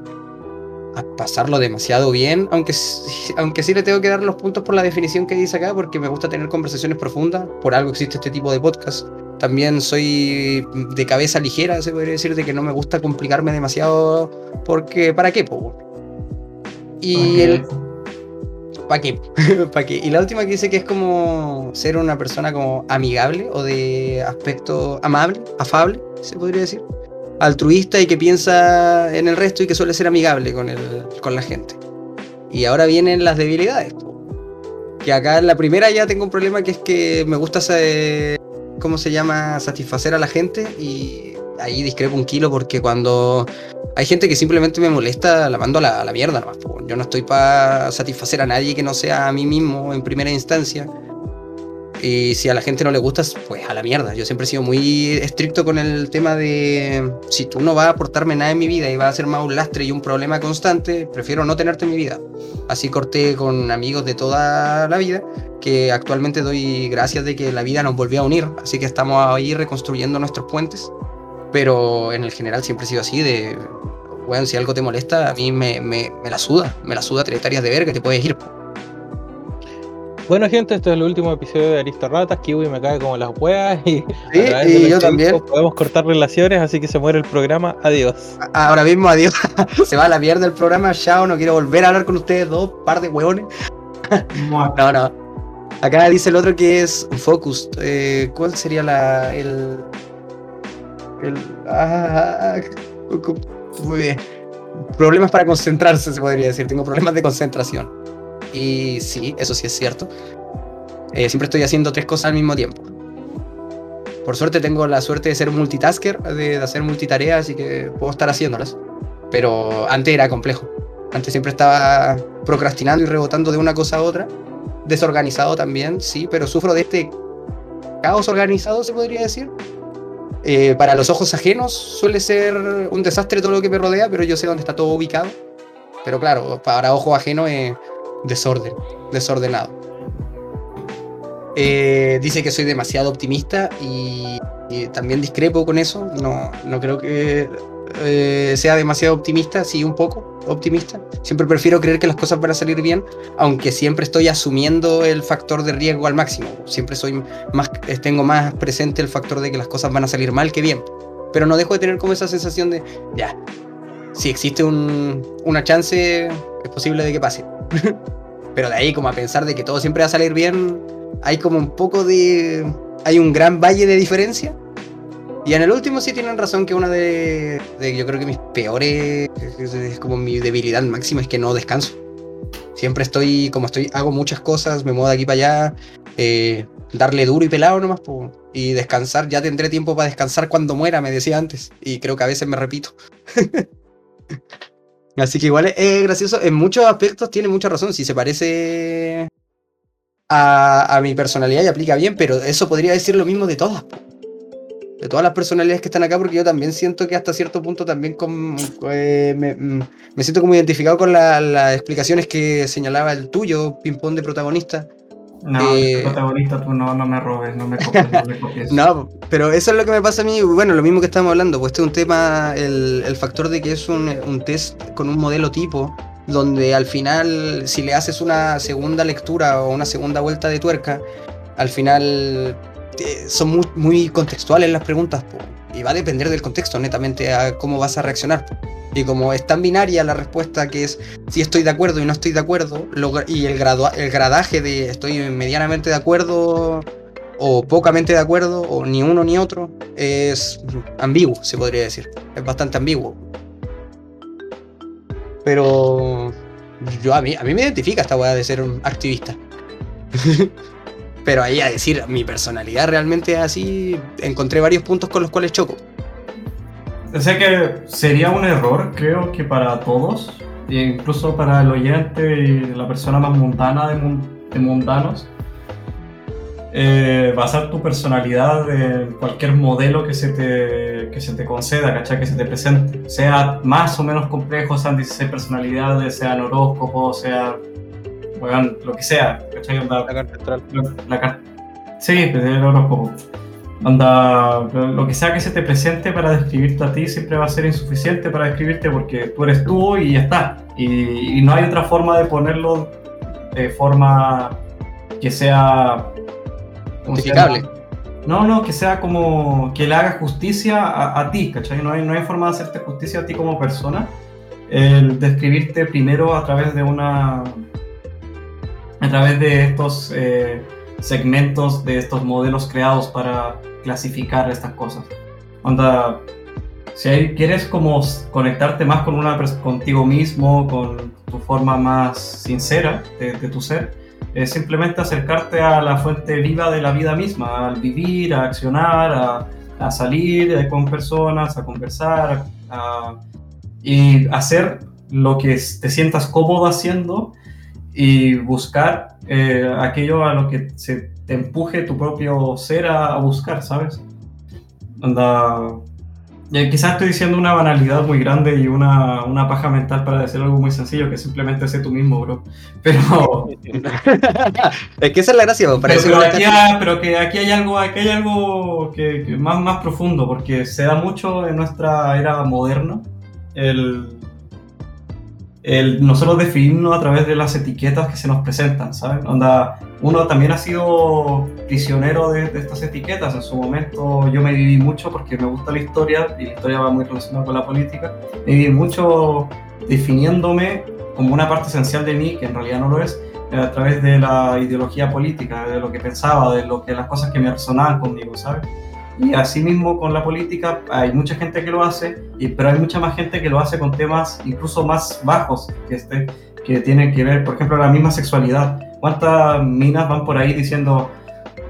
a pasarlo demasiado bien, aunque, aunque sí le tengo que dar los puntos por la definición que dice acá, porque me gusta tener conversaciones profundas, por algo existe este tipo de podcast. También soy de cabeza ligera, se podría decir, de que no me gusta complicarme demasiado, porque ¿para qué? Po? Y el... ¿Para qué? ¿Para qué? Y la última que dice que es como ser una persona como amigable o de aspecto amable, afable, se podría decir. Altruista y que piensa en el resto y que suele ser amigable con, el, con la gente. Y ahora vienen las debilidades. Que acá en la primera ya tengo un problema que es que me gusta ser ¿cómo se llama? Satisfacer a la gente y ahí discrepo un kilo porque cuando hay gente que simplemente me molesta, la mando a la, a mierda nomás. Yo no estoy para satisfacer a nadie que no sea a mí mismo en primera instancia. Y si a la gente no le gusta, pues a la mierda. Yo siempre he sido muy estricto con el tema de si tú no vas a aportarme nada en mi vida y vas a ser más un lastre y un problema constante, prefiero no tenerte en mi vida. Así corté con amigos de toda la vida, que actualmente doy gracias de que la vida nos volvió a unir. Así que estamos ahí reconstruyendo nuestros puentes. Pero en el general siempre he sido así de, bueno, si algo te molesta, a mí me, me, me la suda, me la suda tres de ver que te puedes ir. Bueno, gente, este es el último episodio de Aristorratas. Kiwi me cae como las huevas y, y yo también. Podemos cortar relaciones, así que se muere el programa. Adiós. Ahora mismo, adiós. se va a la mierda el programa. Chao, no quiero volver a hablar con ustedes dos, par de huevones. no, no. Acá dice el otro que es Focus. Eh, ¿Cuál sería la. el. el. Ah, muy bien. Problemas para concentrarse, se podría decir. Tengo problemas de concentración. Y sí, eso sí es cierto. Eh, siempre estoy haciendo tres cosas al mismo tiempo. Por suerte tengo la suerte de ser multitasker, de, hacer multitareas, así que puedo estar haciéndolas. Pero antes era complejo. Antes siempre estaba procrastinando y rebotando de una cosa a otra. Desorganizado también, sí, pero sufro de este caos organizado, se podría decir. Eh, para los ojos ajenos suele ser un desastre todo lo que me rodea, pero yo sé dónde está todo ubicado. Pero claro, para ojos ajenos es desorden, desordenado. Eh, dice que soy demasiado optimista y, también discrepo con eso. No, no creo que eh, sea demasiado optimista, sí, un poco optimista. Siempre prefiero creer que las cosas van a salir bien, aunque siempre estoy asumiendo el factor de riesgo al máximo. Siempre soy más, tengo más presente el factor de que las cosas van a salir mal que bien. Pero no dejo de tener como esa sensación de, ya, si existe una chance, es posible de que pase. Pero de ahí como a pensar de que todo siempre va a salir bien, hay como un poco de... Hay un gran valle de diferencia. Y en el último sí tienen razón que una de, yo creo que mis peores, es como mi debilidad máxima es que no descanso. Siempre estoy, como estoy, hago muchas cosas, me muevo de aquí para allá, eh, darle duro y pelado nomás, y descansar, ya tendré tiempo para descansar cuando muera, me decía antes, y creo que a veces me repito. Así que igual es, gracioso. En muchos aspectos tiene mucha razón. Si se parece a, mi personalidad y aplica bien, pero eso podría decir lo mismo de todas. De todas las personalidades que están acá, porque yo también siento que hasta cierto punto también eh, mm, me, siento como identificado con las explicaciones que señalaba el tuyo, ping-pong de protagonista. No, eh, protagonista tú no, no me robes, no me copies, no me copies. no, pero eso es lo que me pasa a mí, bueno, lo mismo que estamos hablando, pues este es un tema, el, el factor de que es un, un test con un modelo tipo, donde al final, si le haces una segunda lectura o una segunda vuelta de tuerca, al final son muy, muy, contextuales las preguntas y va a depender del contexto, netamente, a cómo vas a reaccionar. Y como es tan binaria la respuesta que es si estoy de acuerdo y no estoy de acuerdo, y el, el gradaje de estoy medianamente de acuerdo o pocamente de acuerdo, o ni uno ni otro, es ambiguo, se podría decir. Es bastante ambiguo. Pero yo a mí, a mí me identifica esta weá de ser un activista. Pero ahí a decir mi personalidad realmente así, encontré varios puntos con los cuales choco. O sea que sería un error, creo que para todos, incluso para el oyente y la persona más mundana de mundanos, eh, basar tu personalidad en cualquier modelo que se te, que se te conceda, ¿cachai? Que se te presente. Sea más o menos complejo, sean 16 personalidades, sean horóscopos, sea lo que sea, ¿cachai? la carta astral. La, carta. Sí, pues, el horóscopo. Anda, lo que sea que se te presente para describirte a ti siempre va a ser insuficiente para describirte porque tú eres tú y ya está. Y, y no hay otra forma de ponerlo de forma que sea no, no, que sea como que le haga justicia a, ti, ¿cachai? No hay, no hay forma de hacerte justicia a ti como persona. El describirte primero a través de una. A través de estos eh, segmentos, de estos modelos creados para clasificar estas cosas. Onda, si quieres como conectarte más con una contigo mismo, con tu forma más sincera de tu ser, es simplemente acercarte a la fuente viva de la vida misma, al vivir, a accionar, a, salir eh, con personas, a conversar y hacer lo que te sientas cómodo haciendo y buscar eh, aquello a lo que se te empuje tu propio ser a, buscar, ¿sabes? Anda, quizás estoy diciendo una banalidad muy grande y una, una, paja mental para decir algo muy sencillo, que simplemente sé tú mismo, bro. Pero. es que esa es la gracia, bro. pero, aquí pero, que aquí hay algo, aquí hay algo que, más, más profundo, porque se da mucho en nuestra era moderna. El, el nosotros definirnos a través de las etiquetas que se nos presentan, ¿sabes? Onda, uno también ha sido prisionero de, estas etiquetas. En su momento yo me viví mucho porque me gusta la historia y la historia va muy relacionada con la política. Me viví mucho definiéndome como una parte esencial de mí, que en realidad no lo es, a través de la ideología política, de lo que pensaba, de lo que las cosas que me resonaban conmigo, ¿sabes? Y así mismo con la política hay mucha gente que lo hace, y, pero hay mucha más gente que lo hace con temas incluso más bajos que, este, que tienen que ver, por ejemplo, la misma sexualidad. ¿Cuántas minas van por ahí diciendo,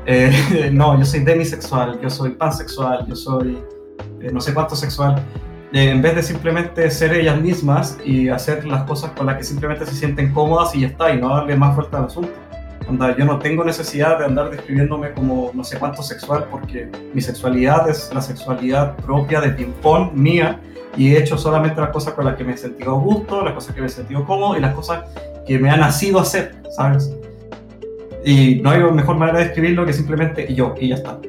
eh, no, yo soy demisexual, yo soy pansexual, yo soy eh, no sé cuánto sexual? Eh, en vez de simplemente ser ellas mismas y hacer las cosas con las que simplemente se sienten cómodas y ya está, y no darle más fuerza al asunto yo no tengo necesidad de andar describiéndome como no sé cuánto sexual porque mi sexualidad es la sexualidad propia de ping-pong mía y he hecho solamente las cosas con las que me he sentido a gusto, las cosas que me he sentido cómodo y las cosas que me han nacido hacer, ¿sabes? Y no hay mejor manera de escribirlo que simplemente yo, y ya está.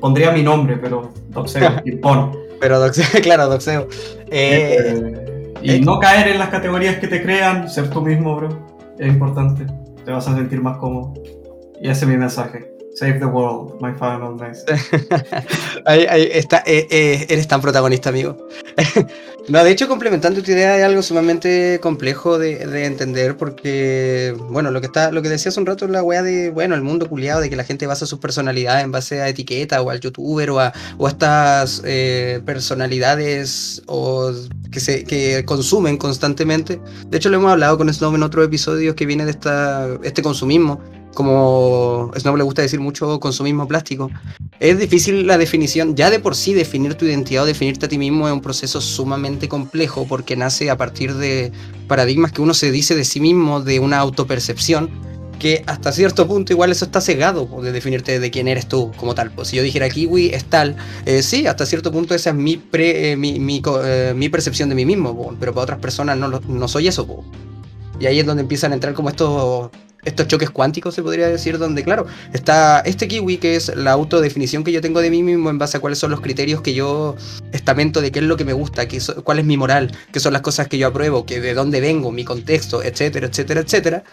pondría mi nombre, pero doxeo, ping-pong. Pero doxeo, claro, doxeo. Eh, y eh, no caer en las categorías que te crean, ser tú mismo, bro, es importante te vas a sentir más cómodo. Y ese es mi mensaje. Save the world, my final message. ahí, está, eh, eh, eres tan protagonista, amigo. no, de hecho, complementando tu idea, es algo sumamente complejo de, entender porque, bueno, lo que está, lo que decía hace un rato es la weá de, bueno, el mundo culiado, de que la gente basa su personalidad en base a etiqueta o al youtuber o a, o estas eh, personalidades o que, se, que consumen constantemente. De hecho, lo hemos hablado con Snow en otros episodios que viene de esta, este consumismo como Snow le gusta decir mucho consumismo plástico, es difícil la definición, ya de por sí definir tu identidad o definirte a ti mismo es un proceso sumamente complejo porque nace a partir de paradigmas que uno se dice de sí mismo, de una autopercepción, que hasta cierto punto igual eso está cegado de definirte de quién eres tú como tal. Pues si yo dijera kiwi es tal, eh, sí, hasta cierto punto esa es mi, pre, eh, mi, eh, mi, percepción de mí mismo, pero para otras personas no, no soy eso. Y ahí es donde empiezan a entrar como estos estos choques cuánticos, se podría decir, donde, claro, está este kiwi, que es la autodefinición que yo tengo de mí mismo en base a cuáles son los criterios que yo estamento de qué es lo que me gusta, qué cuál es mi moral, qué son las cosas que yo apruebo, que de dónde vengo, mi contexto, etcétera, etcétera, etcétera.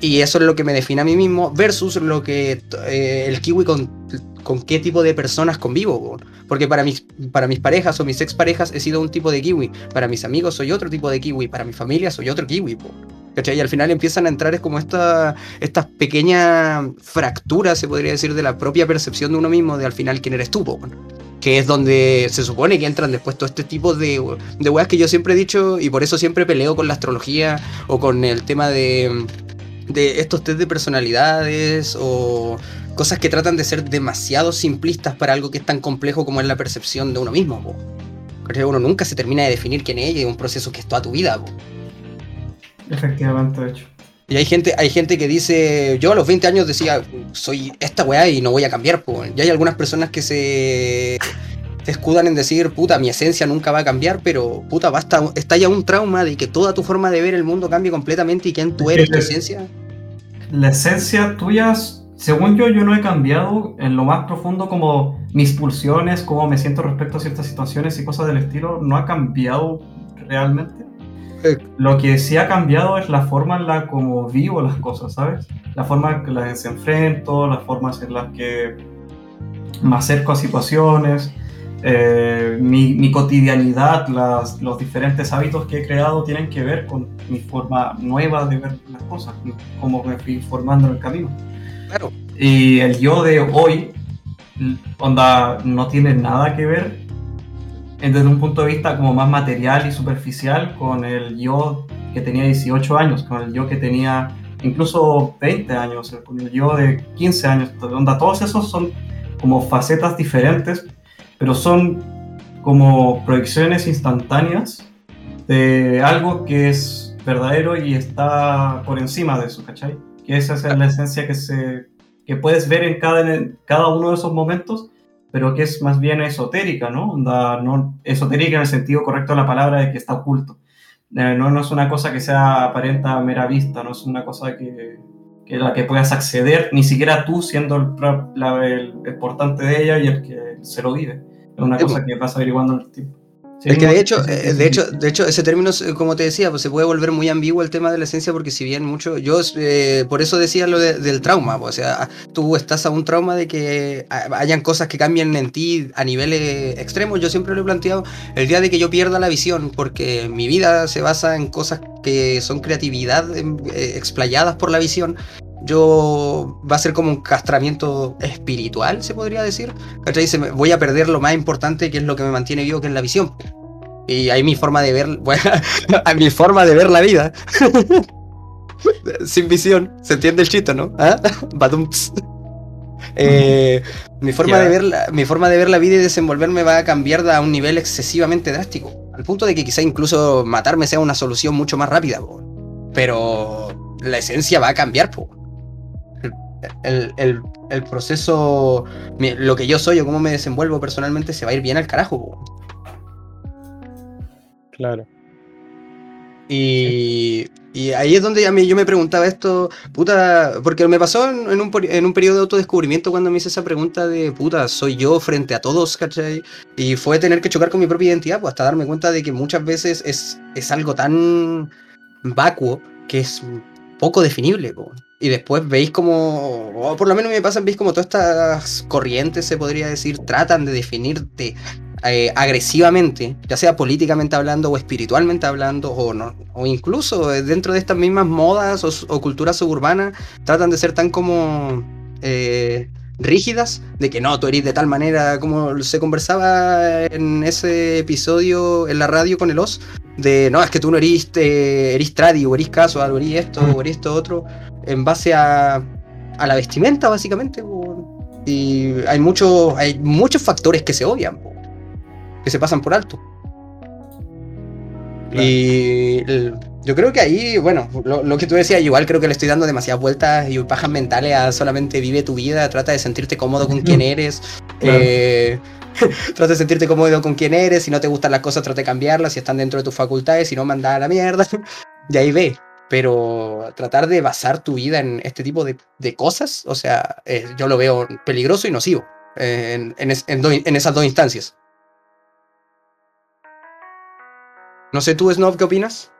Y eso es lo que me define a mí mismo versus lo que eh, el kiwi con, con qué tipo de personas convivo. Porque para mis, para mis parejas o mis exparejas he sido un tipo de kiwi, para mis amigos soy otro tipo de kiwi, para mi familia soy otro kiwi. Y al final empiezan a entrar es como esta, estas pequeñas fracturas, se podría decir, de la propia percepción de uno mismo, de al final quién eres tú, que es donde se supone que entran después todo este tipo de, de weas que yo siempre he dicho y por eso siempre peleo con la astrología o con el tema de, de estos test de personalidades o cosas que tratan de ser demasiado simplistas para algo que es tan complejo como es la percepción de uno mismo. que Uno nunca se termina de definir quién es y es un proceso que es toda tu vida. Efectivamente, de hecho. Y hay gente, hay gente que dice, yo a los 20 años decía, soy esta weá y no voy a cambiar. pues Y hay algunas personas que se, escudan en decir, puta, mi esencia nunca va a cambiar, pero puta, basta, está ya un trauma de que toda tu forma de ver el mundo cambie completamente y quién tú eres, tu esencia. La esencia tuya, según yo, yo no he cambiado en lo más profundo como mis pulsiones, cómo me siento respecto a ciertas situaciones y cosas del estilo, no ha cambiado realmente lo que sí ha cambiado es la forma en la como vivo las cosas, ¿sabes? La forma en la que se enfrento, las formas en las que me acerco a situaciones, eh, mi, cotidianidad, las, los diferentes hábitos que he creado tienen que ver con mi forma nueva de ver las cosas, como me fui formando en el camino. Claro. Y el yo de hoy, onda, no tiene nada que ver desde un punto de vista como más material y superficial con el yo que tenía 18 años, con el yo que tenía incluso 20 años, con el yo de 15 años, onda, todos esos son como facetas diferentes, pero son como proyecciones instantáneas de algo que es verdadero y está por encima de eso, ¿cachai? Que esa es la esencia que, se, que puedes ver en cada, en cada uno de esos momentos pero que es más bien esotérica, ¿no? no esotérica en el sentido correcto de la palabra de que está oculto. Eh, no, no es una cosa que sea aparente a mera vista, no es una cosa que, que la que puedas acceder, ni siquiera tú siendo el, el, portante de ella y el que se lo vive. Es una cosa que vas averiguando en el tiempo es que de hecho, eh, de hecho, de hecho, ese término, como te decía, pues se puede volver muy ambiguo el tema de la esencia, porque si bien mucho, yo eh, por eso decía lo del trauma, pues, o sea, tú estás a un trauma de que hayan cosas que cambien en ti a niveles extremos. Yo siempre lo he planteado el día de que yo pierda la visión, porque mi vida se basa en cosas que son creatividad eh, explayadas por la visión yo va a ser como un castramiento espiritual, se podría decir. ¿Cachai? voy a perder lo más importante que es lo que me mantiene vivo, que es la visión. Y ahí mi forma de ver, bueno, mi forma de ver la vida. Sin visión, se entiende el chito, ¿no? ¿Ah? Eh, mi, forma de ver la, mi forma de ver la vida y desenvolverme va a cambiar a un nivel excesivamente drástico. Al punto de que quizá incluso matarme sea una solución mucho más rápida. Pero la esencia va a cambiar. Po el, proceso, lo que yo soy o cómo me desenvuelvo personalmente se va a ir bien al carajo. Claro. Y, ahí es donde yo me preguntaba esto, puta, porque me pasó en, un, en un periodo de autodescubrimiento cuando me hice esa pregunta de, puta, soy yo frente a todos, ¿cachai? Y fue tener que chocar con mi propia identidad, pues hasta darme cuenta de que muchas veces es, es algo tan vacuo que es poco definible. Y después veis como, o por lo menos me pasan, veis como todas estas corrientes, se podría decir, tratan de definirte eh, agresivamente, ya sea políticamente hablando o espiritualmente hablando, o, no, o incluso dentro de estas mismas modas o, culturas suburbanas, tratan de ser tan como... Eh, rígidas de que no, tú eres de tal manera como se conversaba en ese episodio en la radio con el OS, de no, es que tú no eres, eh, eres tradi o eres caso, o eres esto o eres esto otro, en base a, a la vestimenta básicamente. Y hay, muchos hay muchos factores que se odian, que se pasan por alto. Y Yo creo que ahí, bueno, lo, lo que tú decías, igual creo que le estoy dando demasiadas vueltas y pajas mentales a solamente vive tu vida, trata de sentirte cómodo con quien eres. Claro. eh, trata de sentirte cómodo con quien eres. Si no te gustan las cosas, trata de cambiarlas. Si están dentro de tus facultades, si no, manda a la mierda. Y ahí ve. Pero tratar de basar tu vida en este tipo de, de cosas, o sea, eh, yo lo veo peligroso y nocivo eh, en, en es- en do- en esas dos instancias. No sé tú, Snob, ¿qué opinas?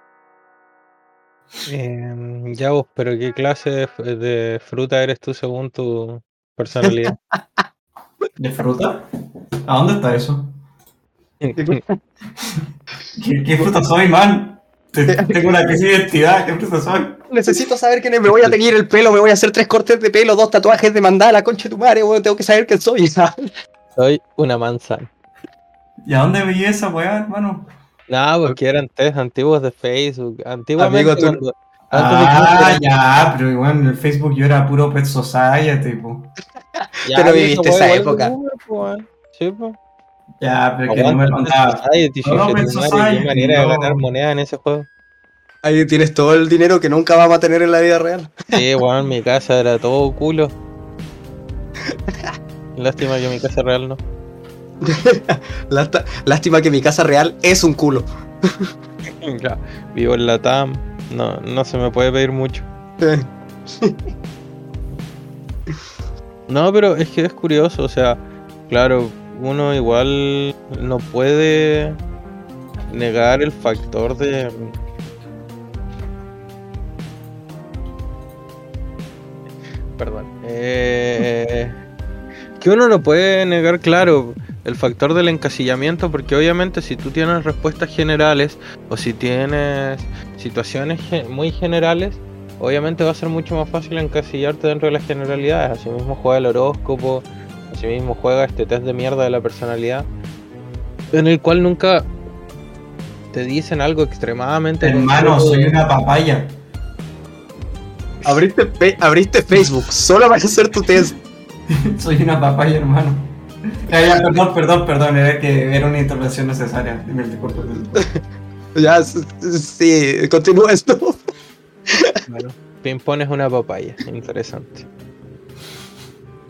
Em, ya vos, pero ¿qué clase de, fruta eres tú según tu personalidad? ¿De fruta? ¿A dónde está eso? ¿Qué, qué fruta soy, man? Te- Tengo una crisis de identidad. ¿Qué fruta soy? Necesito saber quién es. Me voy a teñir el pelo, me voy a hacer tres cortes de pelo, dos tatuajes de mandala, concha de tu madre, weón. Tengo que saber quién soy. Soy una manzana. ¿Y a dónde veía esa weá, hermano? No, porque eran test antiguos de Facebook. Antiguamente Amigo, tú- cuando- Ah, ya, pero igual en el Facebook yo era puro Pet Society, tipo. Ya, Pero viviste esa época. po, weón. Sí, po. Ya, pero que no me contaba. Society, No, Pet Society, qué manera de no. ganar moneda en ese juego. Ahí tienes todo el dinero que nunca vamos a tener en la vida real. Sí, weón, mi casa era todo culo. Lástima que mi casa real no. Lástima que mi casa real es un culo. Vivo en la TAM. No, no se me puede pedir mucho. No, pero es que es curioso, o sea, claro, uno igual no puede negar el factor de... Perdón. eh, que uno no puede negar, claro, el factor del encasillamiento, porque obviamente si tú tienes respuestas generales o si tienes situaciones ge- muy generales, obviamente va a ser mucho más fácil encasillarte dentro de las generalidades. Asimismo juega el horóscopo, asimismo juega este test de mierda de la personalidad, en el cual nunca te dicen algo extremadamente... Hermano, soy una papaya. Abriste, abriste Facebook, solo vas a hacer tu test. Soy una papaya, hermano. Ya, ya, perdón, perdón, perdón, era que era una intervención necesaria. Dime el disculpo. Ya, sí, continúa esto. Claro. Ping-pong es una papaya, interesante.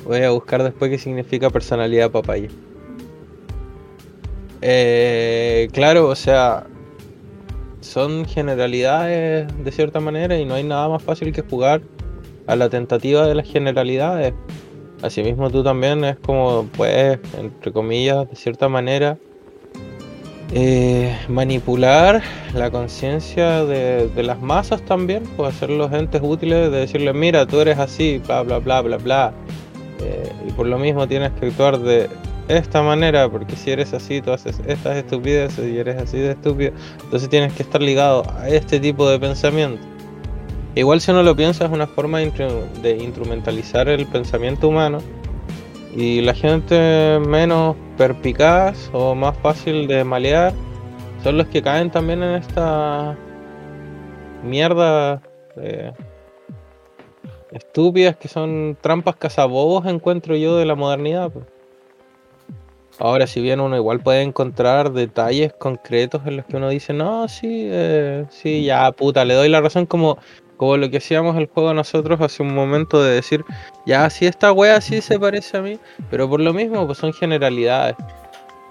Voy a buscar después qué significa personalidad papaya. Eh, claro, o sea, son generalidades de cierta manera y no hay nada más fácil que jugar a la tentativa de las generalidades. Asimismo tú también es como puedes, entre comillas, de cierta manera, eh, manipular la conciencia de, las masas también, pues hacer los entes útiles de decirle, mira, tú eres así, bla, bla, bla, bla, bla. Eh, y por lo mismo tienes que actuar de esta manera, porque si eres así, tú haces estas estupideces y eres así de estúpido, entonces tienes que estar ligado a este tipo de pensamiento. Igual si uno lo piensa es una forma de, instrumentalizar el pensamiento humano y la gente menos perpicaz o más fácil de malear son los que caen también en esta mierda eh, estúpidas que son trampas cazabobos encuentro yo de la modernidad. pues. Ahora, si bien uno igual puede encontrar detalles concretos en los que uno dice, no, sí, eh, sí, ya, puta, le doy la razón como, como lo que hacíamos el juego nosotros hace un momento de decir, ya, sí, esta wea sí se parece a mí, pero por lo mismo, pues son generalidades.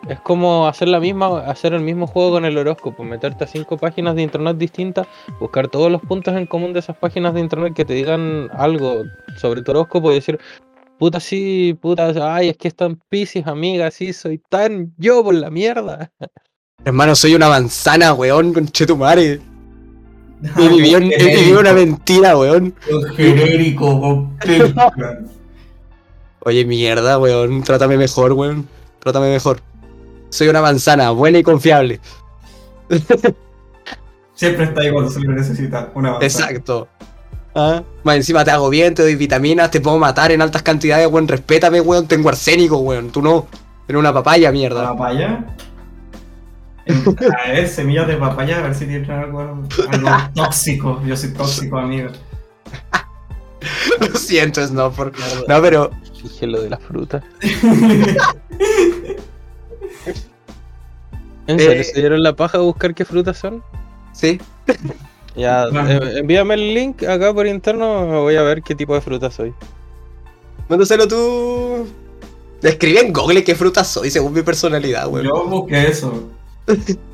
Es como hacer la misma, hacer el mismo juego con el horóscopo, meterte a cinco páginas de internet distintas, buscar todos los puntos en común de esas páginas de internet que te digan algo sobre tu horóscopo y decir, puta sí, puta, ay, es que están piscis, amiga, sí, soy tan yo por la mierda. Hermano, soy una manzana, weón, con chetumare. He vivido, una mentira, weón. genérico, completo. Oye, mierda, weón. Trátame mejor, weón. Trátame mejor. Soy una manzana, buena y confiable. Siempre está ahí cuando se lo necesita. Una manzana. Exacto. Ah, Más encima te hago bien, te doy vitaminas, te puedo matar en altas cantidades, weón. Respétame, weón. Tengo arsénico, weón. Tú no. Eres una papaya, ¿La mierda. papaya? A ver, semillas de papaya, a ver si tienen algo, algo tóxico. Yo soy tóxico, amigo. Lo siento, Snowford. No, pero. Dije lo de la fruta. ¿En serio Eh, se dieron la paja a buscar qué frutas son? Sí. Ya, eh, envíame el link acá por interno, voy a ver qué tipo de fruta soy. Mándaselo tú. Escribe en Google qué fruta soy según mi personalidad, weón. Yo busqué eso.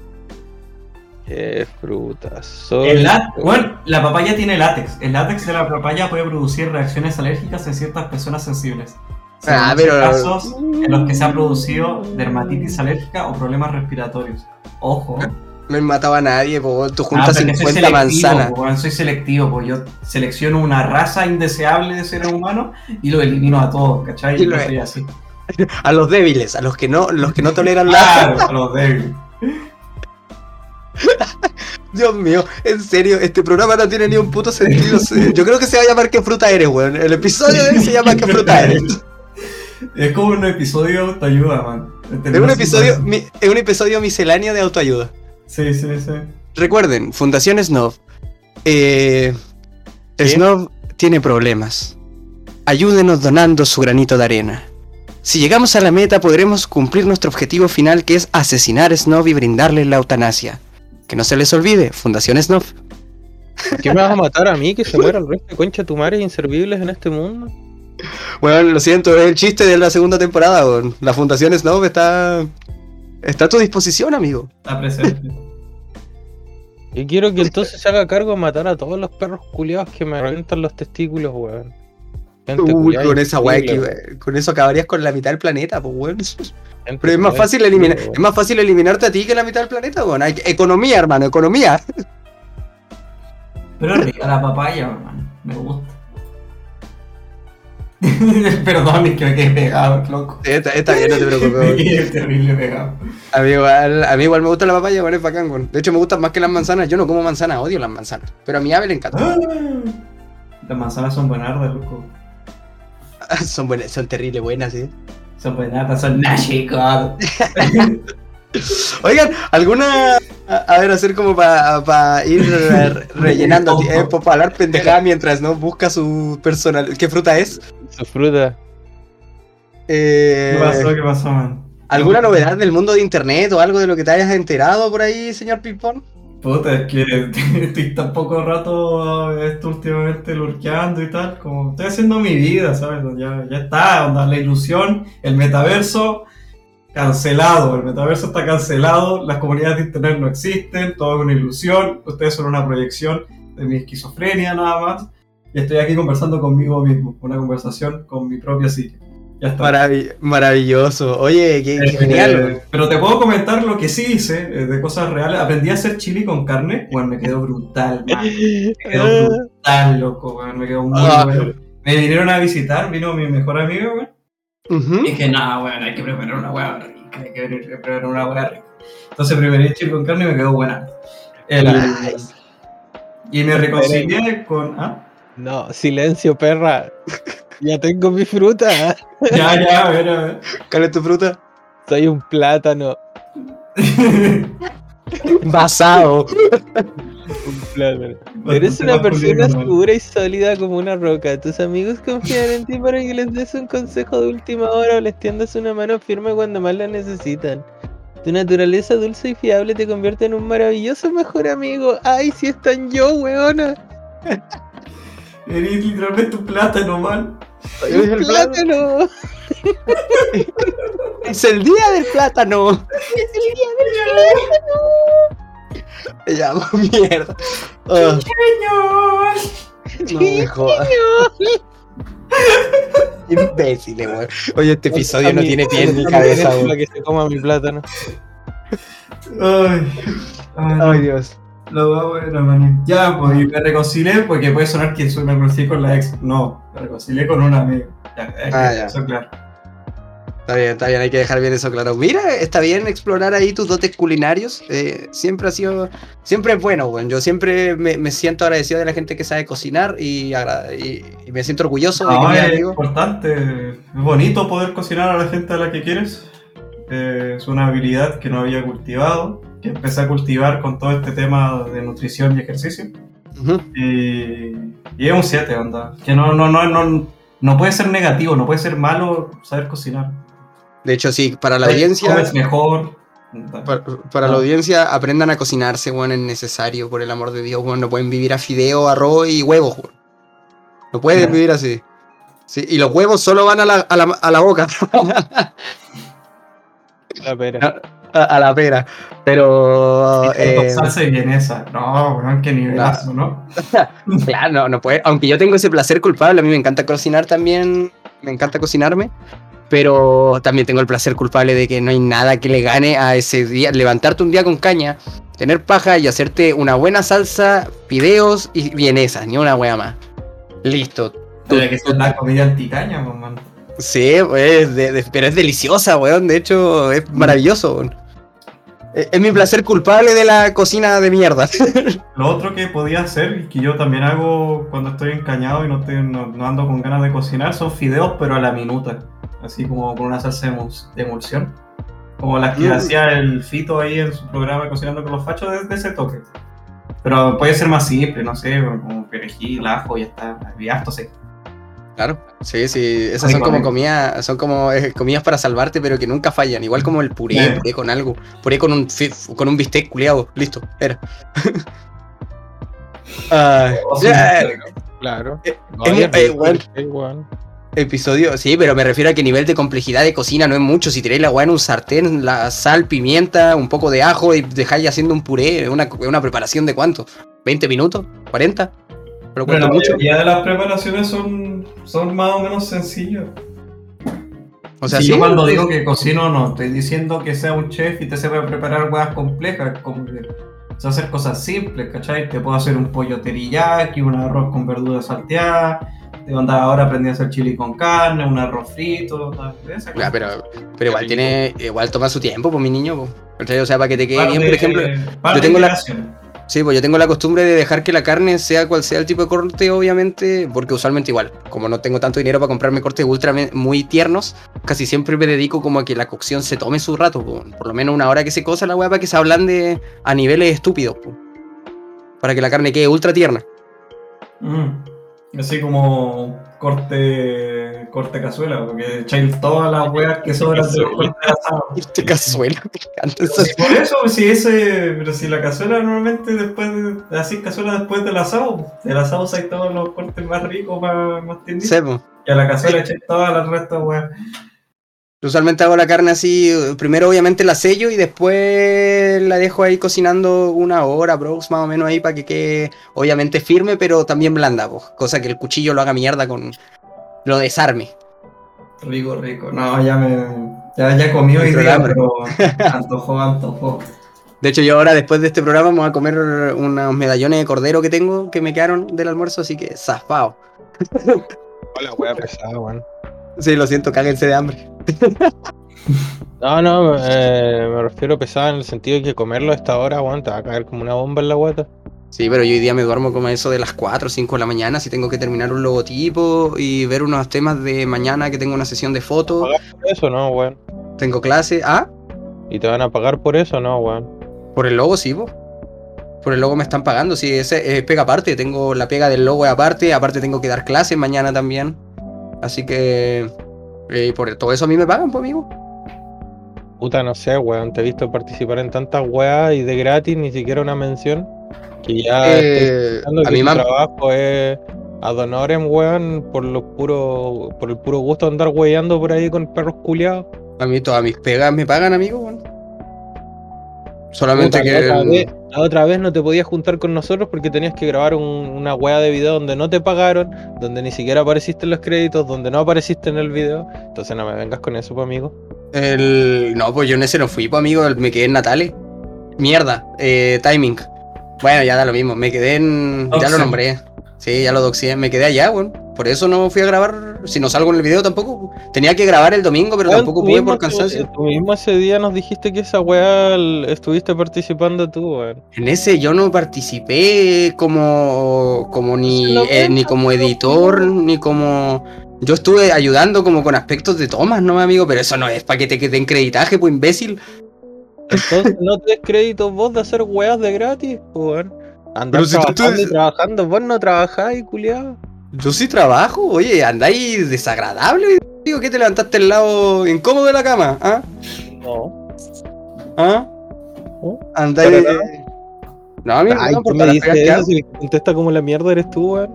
¿Qué fruta soy? El bueno, la papaya tiene látex. El látex de la papaya puede producir reacciones alérgicas en ciertas personas sensibles. Se Ah, pero- casos en los que se ha producido dermatitis alérgica o problemas respiratorios. Ojo. No he matado a nadie, po. Tú Ah, juntas soy 50 selectivo, manzanas. po, soy selectivo, pues yo selecciono una raza indeseable de seres humanos y lo elimino a todos, ¿cachai? Y lo- soy así. A los débiles, a los que no, los que no toleran la. Claro, a los débiles. Dios mío, en serio, este programa no tiene ni un puto sentido. se- Yo creo que se va a llamar ¿Qué fruta eres, weón? El episodio de hoy se llama ¿Qué fruta eres? Es como un episodio de autoayuda, man. Es un episodio, mi- es un episodio misceláneo de autoayuda. Sí, sí, sí. Recuerden, Fundación Snob. Eh. Snob tiene problemas. Ayúdenos donando su granito de arena. Si llegamos a la meta podremos cumplir nuestro objetivo final que es asesinar a Snob y brindarle la eutanasia. Que no se les olvide, Fundación Snob. ¿Qué me vas a matar a mí que se muera el resto de concha tu madre inservibles en este mundo? Bueno, lo siento, es el chiste de la segunda temporada. weón. La Fundación Snob está, está a tu disposición, amigo. Está presente. Y quiero que entonces se haga cargo de matar a todos los perros culiados que me reventan los testículos, weón. Gente Uy, con esa weá que- con eso acabarías con la mitad del planeta, pues weón. gente Pero es más fácil eliminar, es más fácil eliminarte a ti que la mitad del planeta, weón. Economía, hermano, economía. Pero es rica la papaya, hermano. Me gusta. Perdón, es que me quedé pegado, loco. Está, está bien, no te preocupes. Quedé terrible pegado. A mí, igual, a mí igual me gusta la papaya, weón, es bacán, weón. De hecho, me gustan más que las manzanas. Yo no como manzanas, odio las manzanas. Pero a mi ave le encanta. Las manzanas son buenardas, loco. son buenas, son terribles buenas, sí. Son buenardas, son náchicos. Oigan, ¿alguna. A, a ver, hacer como para ir re- rellenando tiempo, para hablar pendejada mientras no busca su personal. ¿Qué fruta es? Su fruta. Eh, ¿Qué pasó? ¿Qué pasó, man? ¿Alguna novedad del mundo de internet o algo de lo que te hayas enterado por ahí, señor Pipón? Puta, es que estoy tan poco rato esto últimamente lurkeando y tal, como estoy haciendo mi vida, ¿sabes? Ya, ya está, onda, la ilusión, el metaverso cancelado, el metaverso está cancelado, las comunidades de internet no existen, todo es una ilusión, ustedes son una proyección de mi esquizofrenia nada más, y estoy aquí conversando conmigo mismo, una conversación con mi propia psique. Ya está. Maravi- maravilloso. Oye, qué, Eh, genial. pero te puedo comentar lo que sí hice eh, de cosas reales. Aprendí a hacer chili con carne. Bueno, me quedó brutal, man. Me quedó brutal, loco, weón. Me quedó muy Ah. bueno. Me vinieron a visitar, vino mi mejor amigo, weón. Y dije, no, weón, hay que preparar una hueá rica. Hay que venir a preparar una hueá rica. Entonces preparé chili con carne y me quedó buena. El- Nice. y me reconcilié con. ¿Ah? No, silencio, perra. Ya tengo mi fruta. Ya, ya, a ver, a ver. ¿Cuál es tu fruta? Soy un plátano. Basado. Un plátano. Eres una persona segura y sólida como una roca. Tus amigos confían en ti para que les des un consejo de última hora o les tiendas una mano firme cuando más la necesitan. Tu naturaleza dulce y fiable te convierte en un maravilloso mejor amigo. ¡Ay, si es tan yo, weona! Eres literalmente un plátano, man. ¡Soy Eres un el plátano! Es el día del plátano. ¡Es el día del plátano! Me llamo mierda. Ah, no me jodas. Imbécil, weón. Oye, este episodio no mí- tiene pie ni cabeza, weón. que se coma mi plátano. Ay, ay, Ay, Dios. Lo va bueno, man. Ya, pues, y me reconcilié porque puede sonar que me reconcilié con la ex. No, me reconcilié con un amigo. Ya, Ah, ya. eso claro. Está bien, está bien, hay que dejar bien eso claro. Mira, está bien explorar ahí tus dotes culinarios. eh, siempre ha sido, siempre es bueno, weón. Yo siempre me, me siento agradecido de la gente que sabe cocinar y, y- y me siento orgulloso de que No, es amigo. importante, es bonito poder cocinar a la gente a la que quieres. Eh, es una habilidad que no había cultivado, que empecé a cultivar con todo este tema de nutrición y ejercicio. Ujú. Y, y es un 7, onda. Que no, no, no, no, no puede ser negativo, no puede ser malo saber cocinar. De hecho, sí, para la Comes audiencia, mejor, Para, para la No. audiencia, aprendan a cocinarse, weón, es necesario, por el amor de Dios, weón. No pueden vivir a fideo, arroz y huevos, weón. No pueden vivir así. Sí, y los huevos solo van a la, a la, a la boca, La pera. A, a la pera. Pero. Con eh, salsa y vienesa. No, weón, qué nivelazo, ¿no? Claro, no, no puede. Aunque yo tengo ese placer culpable, a mí me encanta cocinar también. Me encanta cocinarme. Pero también tengo el placer culpable de que no hay nada que le gane a ese día. Levantarte un día con caña, tener paja y hacerte una buena salsa, fideos y vienesas, ni una wea más. Listo. Que la comida anticaña, pues, man. Sí, pues, de- de- pero es deliciosa, weón. De hecho, es maravilloso. weón. Es, es mi placer culpable de la cocina de mierda. Lo otro que podía hacer, y que yo también hago cuando estoy encañado y no, estoy, no, no ando con ganas de cocinar, son fideos, pero a la minuta. Así como con una salsa de, emulsión. Como las que Mm. hacía el Fito ahí en su programa Cocinando con los Fachos, desde ese toque. Pero puede ser más simple, no sé, como perejil, ajo, ya está. Y harto seco. Claro, sí, sí, esas Ay, son como comidas, son como eh, comidas para salvarte, pero que nunca fallan, igual como el puré, puré con algo, puré con un con un bistec culiado, listo, era. Claro. Eh, No, eh, weón. episodio, sí, pero me refiero a que nivel de complejidad de cocina no es mucho, si tiráis la weá en un sartén, la sal, pimienta, un poco de ajo y dejáis haciendo un puré, una, una preparación de cuánto, 20 minutos, 40, pero Bueno, la mucho, mayoría de las preparaciones son, son más o menos sencillas. o sea, si sí, yo cuando digo que cocino no estoy diciendo que sea un chef y te sepa preparar huevas complejas, como que sé hacer cosas simples, ¿cachai? Te puedo hacer un pollo teriyaki, un arroz con verduras salteadas, te andar ahora aprendí a hacer chili con carne, un arroz frito, tal, esa Ya, cosa. pero, pero igual tiene, igual toma su tiempo, pues mi niño, pues. O sea, para que te quede bien, por ejemplo, yo tengo la-. Sí, pues yo tengo la costumbre de dejar que la carne, sea cual sea el tipo de corte, obviamente, porque usualmente igual, como no tengo tanto dinero para comprarme cortes ultra muy tiernos, casi siempre me dedico como a que la cocción se tome su rato, po. por lo menos una hora que se cosa la weá para que se ablande a niveles estúpidos, po. para que la carne quede ultra tierna. Mm. Así como corte corte cazuela, porque echáis todas las huevas que sobran de los cortes asados. Este cazuela, por eso, si ese, pero si la cazuela normalmente después de, así cazuela después del asado, del asado hay todos los cortes más ricos, más, más po. y a la cazuela echáis todas las restas, weón. Usualmente hago la carne así, primero obviamente la sello y después la dejo ahí cocinando una hora, bros, más o menos ahí para que quede obviamente firme, pero también blanda, pues, cosa que el cuchillo lo haga mierda con lo desarme. Rico, rico. No, ya me. Ya, ya comí hoy día, pero antojó, antojó. De hecho, yo ahora después de este programa me voy a comer unos medallones de cordero que tengo que me quedaron del almuerzo, así que zafado. Hola, wea pesada, weón. Sí, lo siento, cáguense de hambre. No, no, eh, me refiero pesada en el sentido de que comerlo a esta hora, weón, te va a caer como una bomba en la guata. Sí, pero yo hoy día me duermo como eso de las 4 o 5 de la mañana, si tengo que terminar un logotipo y ver unos temas de mañana que tengo una sesión de fotos. Por eso no, weón. Tengo clase. Ah, ¿Y te van a pagar por eso no, weón? por el logo, sí, po. Por el logo me están pagando, sí, ese es pega aparte. Tengo la pega del logo aparte, aparte tengo que dar clases mañana también. Así que. eh, por todo eso a mí me pagan, pues, amigo. Puta, no sé, weón. Te he visto participar en tantas weas y de gratis, ni siquiera una mención. Que ya Eh, a que han- trabajo es ad honorem, weón, por lo puro, por el puro gusto de andar weyando por ahí con perros culiados. A mí todas mis pegas me pagan, amigo. weón. Solamente Puta, que. la, otra vez, la otra vez no te podías juntar con nosotros porque tenías que grabar un- una wea de video donde no te pagaron, donde ni siquiera apareciste en los créditos, donde no apareciste en el video. Entonces no me vengas con eso, pues, amigo. El... No, pues yo en ese no fui, pues, amigo. Me quedé en Natale. Mierda, eh, timing. Bueno, ya da lo mismo. Me quedé en. Ya lo nombré. Sí, ya lo doxié. Me quedé allá, weón. Por eso no fui a grabar. Si no salgo en el video tampoco. Tenía que grabar el domingo, pero tampoco pude por cansancio. Tú mismo ese día nos dijiste que esa wea l- estuviste participando tú, weón. En ese yo no participé como, como ni, eh, ni como editor, ni como... Yo estuve ayudando como con aspectos de tomas, ¿no, amigo? Pero eso no es para que te den creditaje, pues imbécil. Entonces no te des crédito vos de hacer weas de gratis, weón. Andar Pero si tú- tú- trabajando y trabajando, vos no trabajáis, culiado. Yo sí trabajo, oye, andáis desagradable. Digo que te levantaste el lado incómodo de la cama, ¿ah? No. ¿Ah? ¿Oh? Andáis. ¿Para No, amigo, Ay, no, ¿qué por me que. Si le contesta como la mierda eres tú, weón.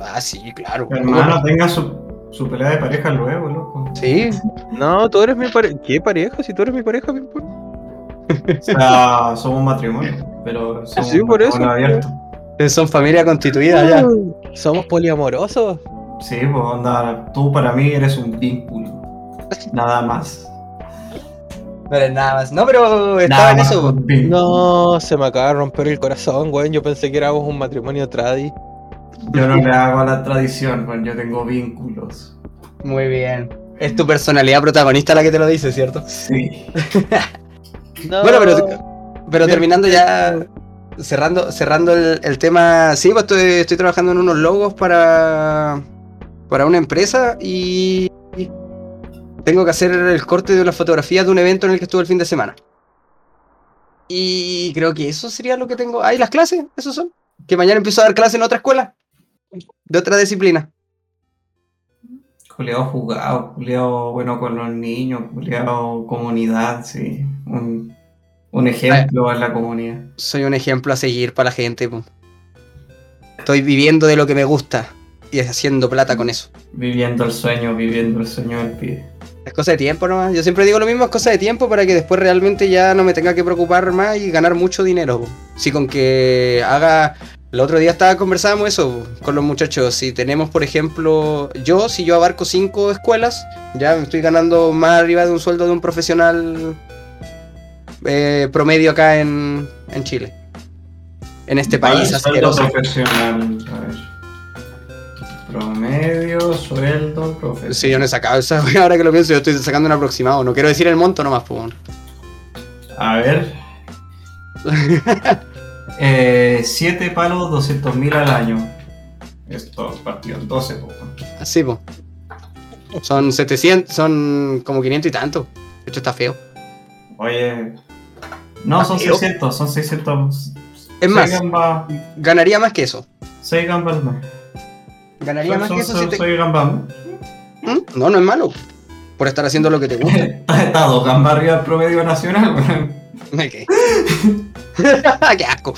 Ah, sí, claro. Hermano, tenga su, su pelea de pareja luego, loco. Sí, No, tú eres mi pareja. ¿Qué pareja? Si tú eres mi pareja, bien por- O sea, somos un matrimonio, pero somos Sí, por eso, abierto. son familia constituida ya. Somos poliamorosos. Sí, pues onda, tú para mí eres un vínculo. Nada más. No eres nada más. No, pero estaba Nada en eso. No, se me acaba de romper el corazón, weón. Yo pensé que éramos un matrimonio tradi. Yo no le hago a la tradición, pues yo tengo vínculos. Muy bien. Es tu personalidad protagonista la que te lo dice, ¿cierto? Sí. No. Bueno, pero, terminando ya, cerrando, cerrando el, el tema, sí, pues estoy, estoy trabajando en unos logos para, para una empresa y tengo que hacer el corte de las fotografías de un evento en el que estuve el fin de semana. Y creo que eso sería lo que tengo. Ah, y las clases, esos son. Que mañana empiezo a dar clases en otra escuela, de otra disciplina. Juliado jugado, Juliado bueno con los niños, Juliado comunidad, sí. Un, un ejemplo en la comunidad. Soy un ejemplo a seguir para la gente. Estoy viviendo de lo que me gusta y haciendo plata con eso. Viviendo el sueño, viviendo el sueño del pibe. Es cosa de tiempo nomás. Yo siempre digo lo mismo, es cosa de tiempo para que después realmente ya no me tenga que preocupar más y ganar mucho dinero. po. Si con que haga... El otro día estaba conversábamos eso con los muchachos. Si tenemos, por ejemplo, yo, si yo abarco cinco escuelas, ya me estoy ganando más arriba de un sueldo de un profesional eh, promedio acá en, en Chile. En este país Vale, sueldo asqueroso. profesional. A ver. Promedio, sueldo, profesional. Sí, yo no he sacado esa, ahora que lo pienso, yo estoy sacando un aproximado. No quiero decir el monto nomás, pues. A ver. eh, 7 palos, 200 mil al año. Esto partido en 12, po. Así, pues. Son 700, son como 500 y tanto. De hecho, está feo. Oye. No, son yo- 600, son 600. Es más, ganaría más que eso. 6 gambas mes. Ganaría más que eso si te... soy gambas. ¿Mm? No, no es malo. Por estar haciendo lo que te gusta. Está está dos gambas arriba del promedio nacional, weón. ¿Qué? Qué asco.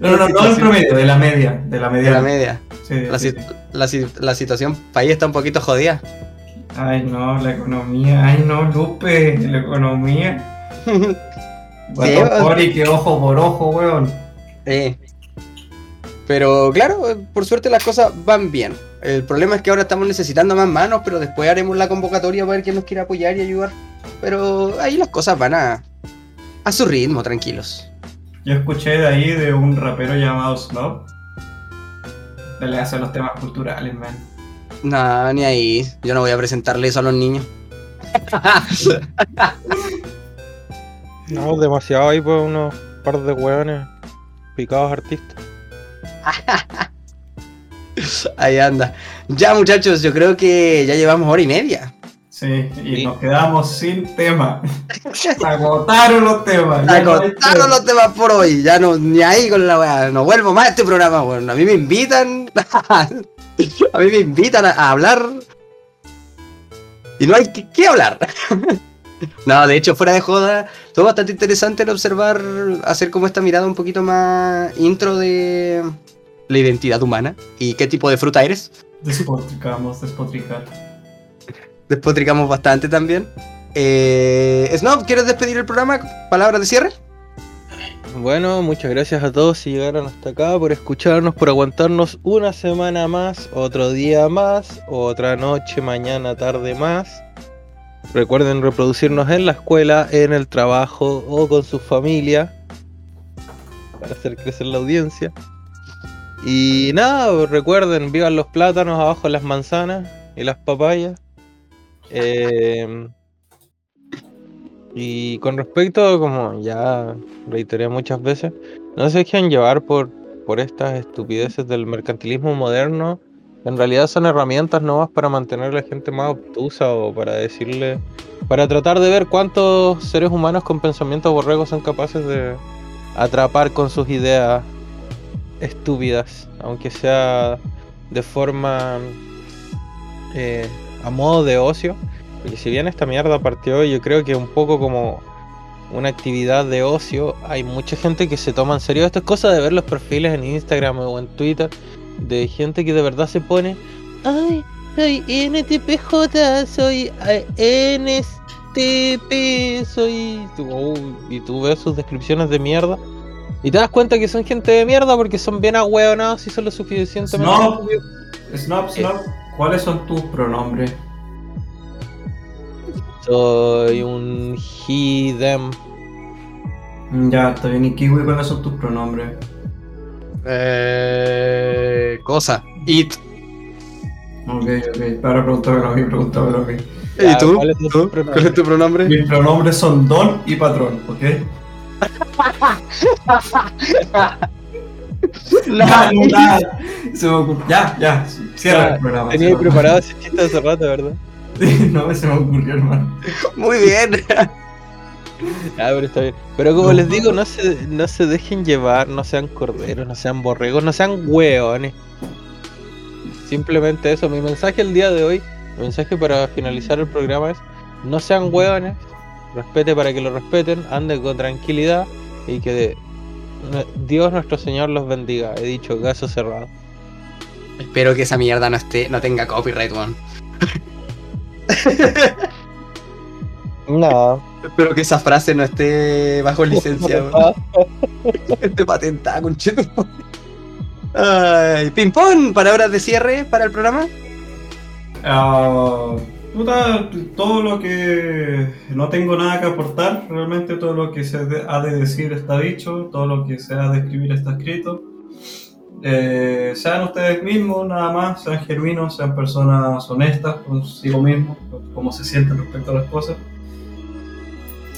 No, no, no, no el promedio, de la media. De la media. De la media. Sí, La, sí, si- sí. la si- la situación país está un poquito jodida. Ay, no, la economía. Ay, no, Lupe, la economía. Que ojo por ojo, weón. Eh. Pero claro, por suerte las cosas van bien. El problema es que ahora estamos necesitando más manos, pero después haremos la convocatoria para ver quién nos quiere apoyar y ayudar. Pero ahí las cosas van a, a su ritmo, tranquilos. Yo escuché de ahí de un rapero llamado Snob. Le hace los temas culturales, man. No, ni ahí. Yo no voy a presentarle eso a los niños. No, demasiado ahí por unos par de hueones picados artistas. Ahí anda. Ya muchachos, yo creo que ya llevamos hora y media. Sí, y Sí. nos quedamos sin tema. Se agotaron los temas. Agotaron los temas por hoy. Ya no, ni ahí con la weá. No vuelvo más a este programa, weón. A mí me invitan. a mí me invitan a, a hablar. Y no hay que, qué hablar. no, de hecho, fuera de joda, fue bastante interesante el observar, hacer como esta mirada un poquito más intro de la identidad humana y qué tipo de fruta eres. Despotricamos, despotricar. Despotricamos bastante también. Eh, Snob, ¿quieres despedir el programa? ¿Palabras de cierre? Bueno, muchas gracias a todos si llegaron hasta acá, por escucharnos, por aguantarnos una semana más, otro día más, otra noche, mañana, tarde más. Recuerden reproducirnos en la escuela, en el trabajo o con su familia para hacer crecer la audiencia. Y nada, recuerden, vivan los plátanos, abajo las manzanas y las papayas. Eh, y con respecto, como ya reiteré muchas veces, no se dejen llevar por, por estas estupideces del mercantilismo moderno. En realidad son herramientas nuevas para mantener a la gente más obtusa o para decirle, para tratar de ver cuántos seres humanos con pensamientos borregos son capaces de atrapar con sus ideas estúpidas, aunque sea de forma eh, a modo de ocio. Porque si bien esta mierda partió, yo creo que un poco como una actividad de ocio, hay mucha gente que se toma en serio estas cosas de ver los perfiles en Instagram o en Twitter de gente que de verdad se pone, ay, soy NTPJ, soy eh, NSTP, soy... Oh, y tú ves sus descripciones de mierda. Y te das cuenta que son gente de mierda porque son bien ahueonados y son lo suficientemente... Snob, Snob, Snob, ¿cuáles son tus pronombres? Soy un he, them. Mm, Ya, está bien. ¿Y Kiwi, cuáles son tus pronombres? Eh, cosa. It. Ok, ok. Ahora pregúntamelo a mí, pregúntamelo a mí. Ya, ¿Y tú? ¿cuál es tu ¿Tú? pronombre? ¿Cuál es tu pronombre? Mis pronombres son don y patrón, ¿ok? Ya, no, nada. Se me ocurrió. Ya, ya. Cierra Ya, el programa. Tenía preparado ese chiste hace rato, ¿verdad? no, se me ocurrió, hermano. Muy bien. Ah, pero está bien. Pero como les digo, no se, no se dejen llevar, no sean corderos, no sean borregos, no sean hueones. Simplemente eso. Mi mensaje el día de hoy, mi mensaje para finalizar el programa es: no sean hueones, respete para que lo respeten, anden con tranquilidad y que de- Dios nuestro Señor los bendiga. He dicho caso cerrado. Espero que esa mierda no esté, no tenga copyright, weón. No. Espero que esa frase no esté bajo licencia, weón. Esté patentada. Ay, ping-pong, palabras de cierre para el programa. Ah, puta, todo lo que no tengo nada que aportar, realmente todo lo que se ha de decir está dicho, todo lo que se ha de escribir está escrito. Eh, sean ustedes mismos, nada más, sean genuinos, sean personas honestas consigo mismos, cómo se sienten respecto a las cosas.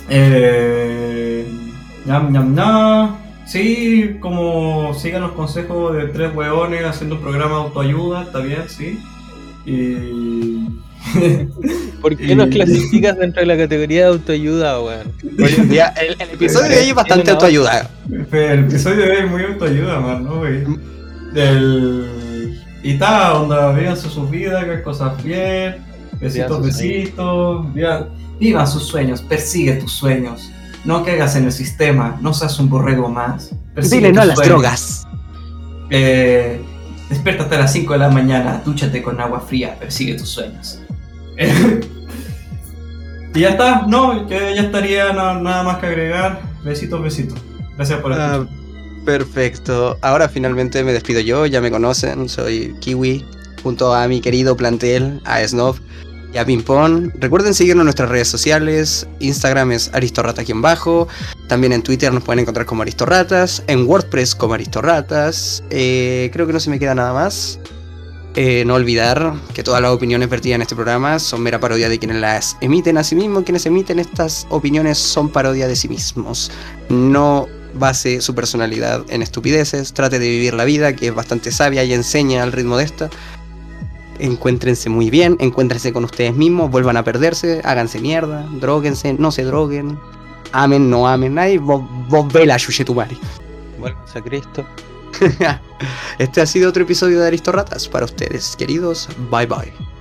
Eh, ñam, ñam. Sí, como sigan los consejos de tres hueones haciendo un programa de autoayuda, está bien, sí. Y. ¿Por qué nos clasificas dentro de la categoría de autoayuda, weón? El, el episodio de hoy es bastante autoayuda. el episodio de hoy es muy autoayuda, man, ¿no, güey? Del. Y está, onda, víganse sus vidas, que cosas bien. Besitos, besitos. Vivan, vivan sus sueños, persigue tus sueños. No caigas en el sistema, no seas un borrego más. Persigue Dile no a las sueños. drogas. Eh, despiértate a las 5 de la mañana, dúchate con agua fría, persigue tus sueños. y ya está, no, que ya estaría na- nada más que agregar. Besitos, besitos. Gracias por Ah, escuchar. perfecto. Ahora finalmente me despido yo, ya me conocen, soy Kiwi, junto a mi querido plantel, a Snob y a Pimpón. Recuerden seguirnos en nuestras redes sociales, Instagram es aristorrata-bajo, también en Twitter nos pueden encontrar como aristorratas, en WordPress como aristorratas, eh, creo que no se me queda nada más. Eh, no olvidar que todas las opiniones vertidas en este programa son mera parodia de quienes las emiten a sí mismos. Quienes emiten estas opiniones son parodia de sí mismos. No base su personalidad en estupideces. Trate de vivir la vida, que es bastante sabia y enseña al ritmo de esta. Encuéntrense muy bien, encuéntrense con ustedes mismos, vuelvan a perderse, háganse mierda, droguense, no se droguen, amen, no amen, nadie, vos, vos vela, Yuyetumari. Vuelvas a Cristo. Este ha sido otro episodio de Aristorratas para ustedes, queridos. Bye bye.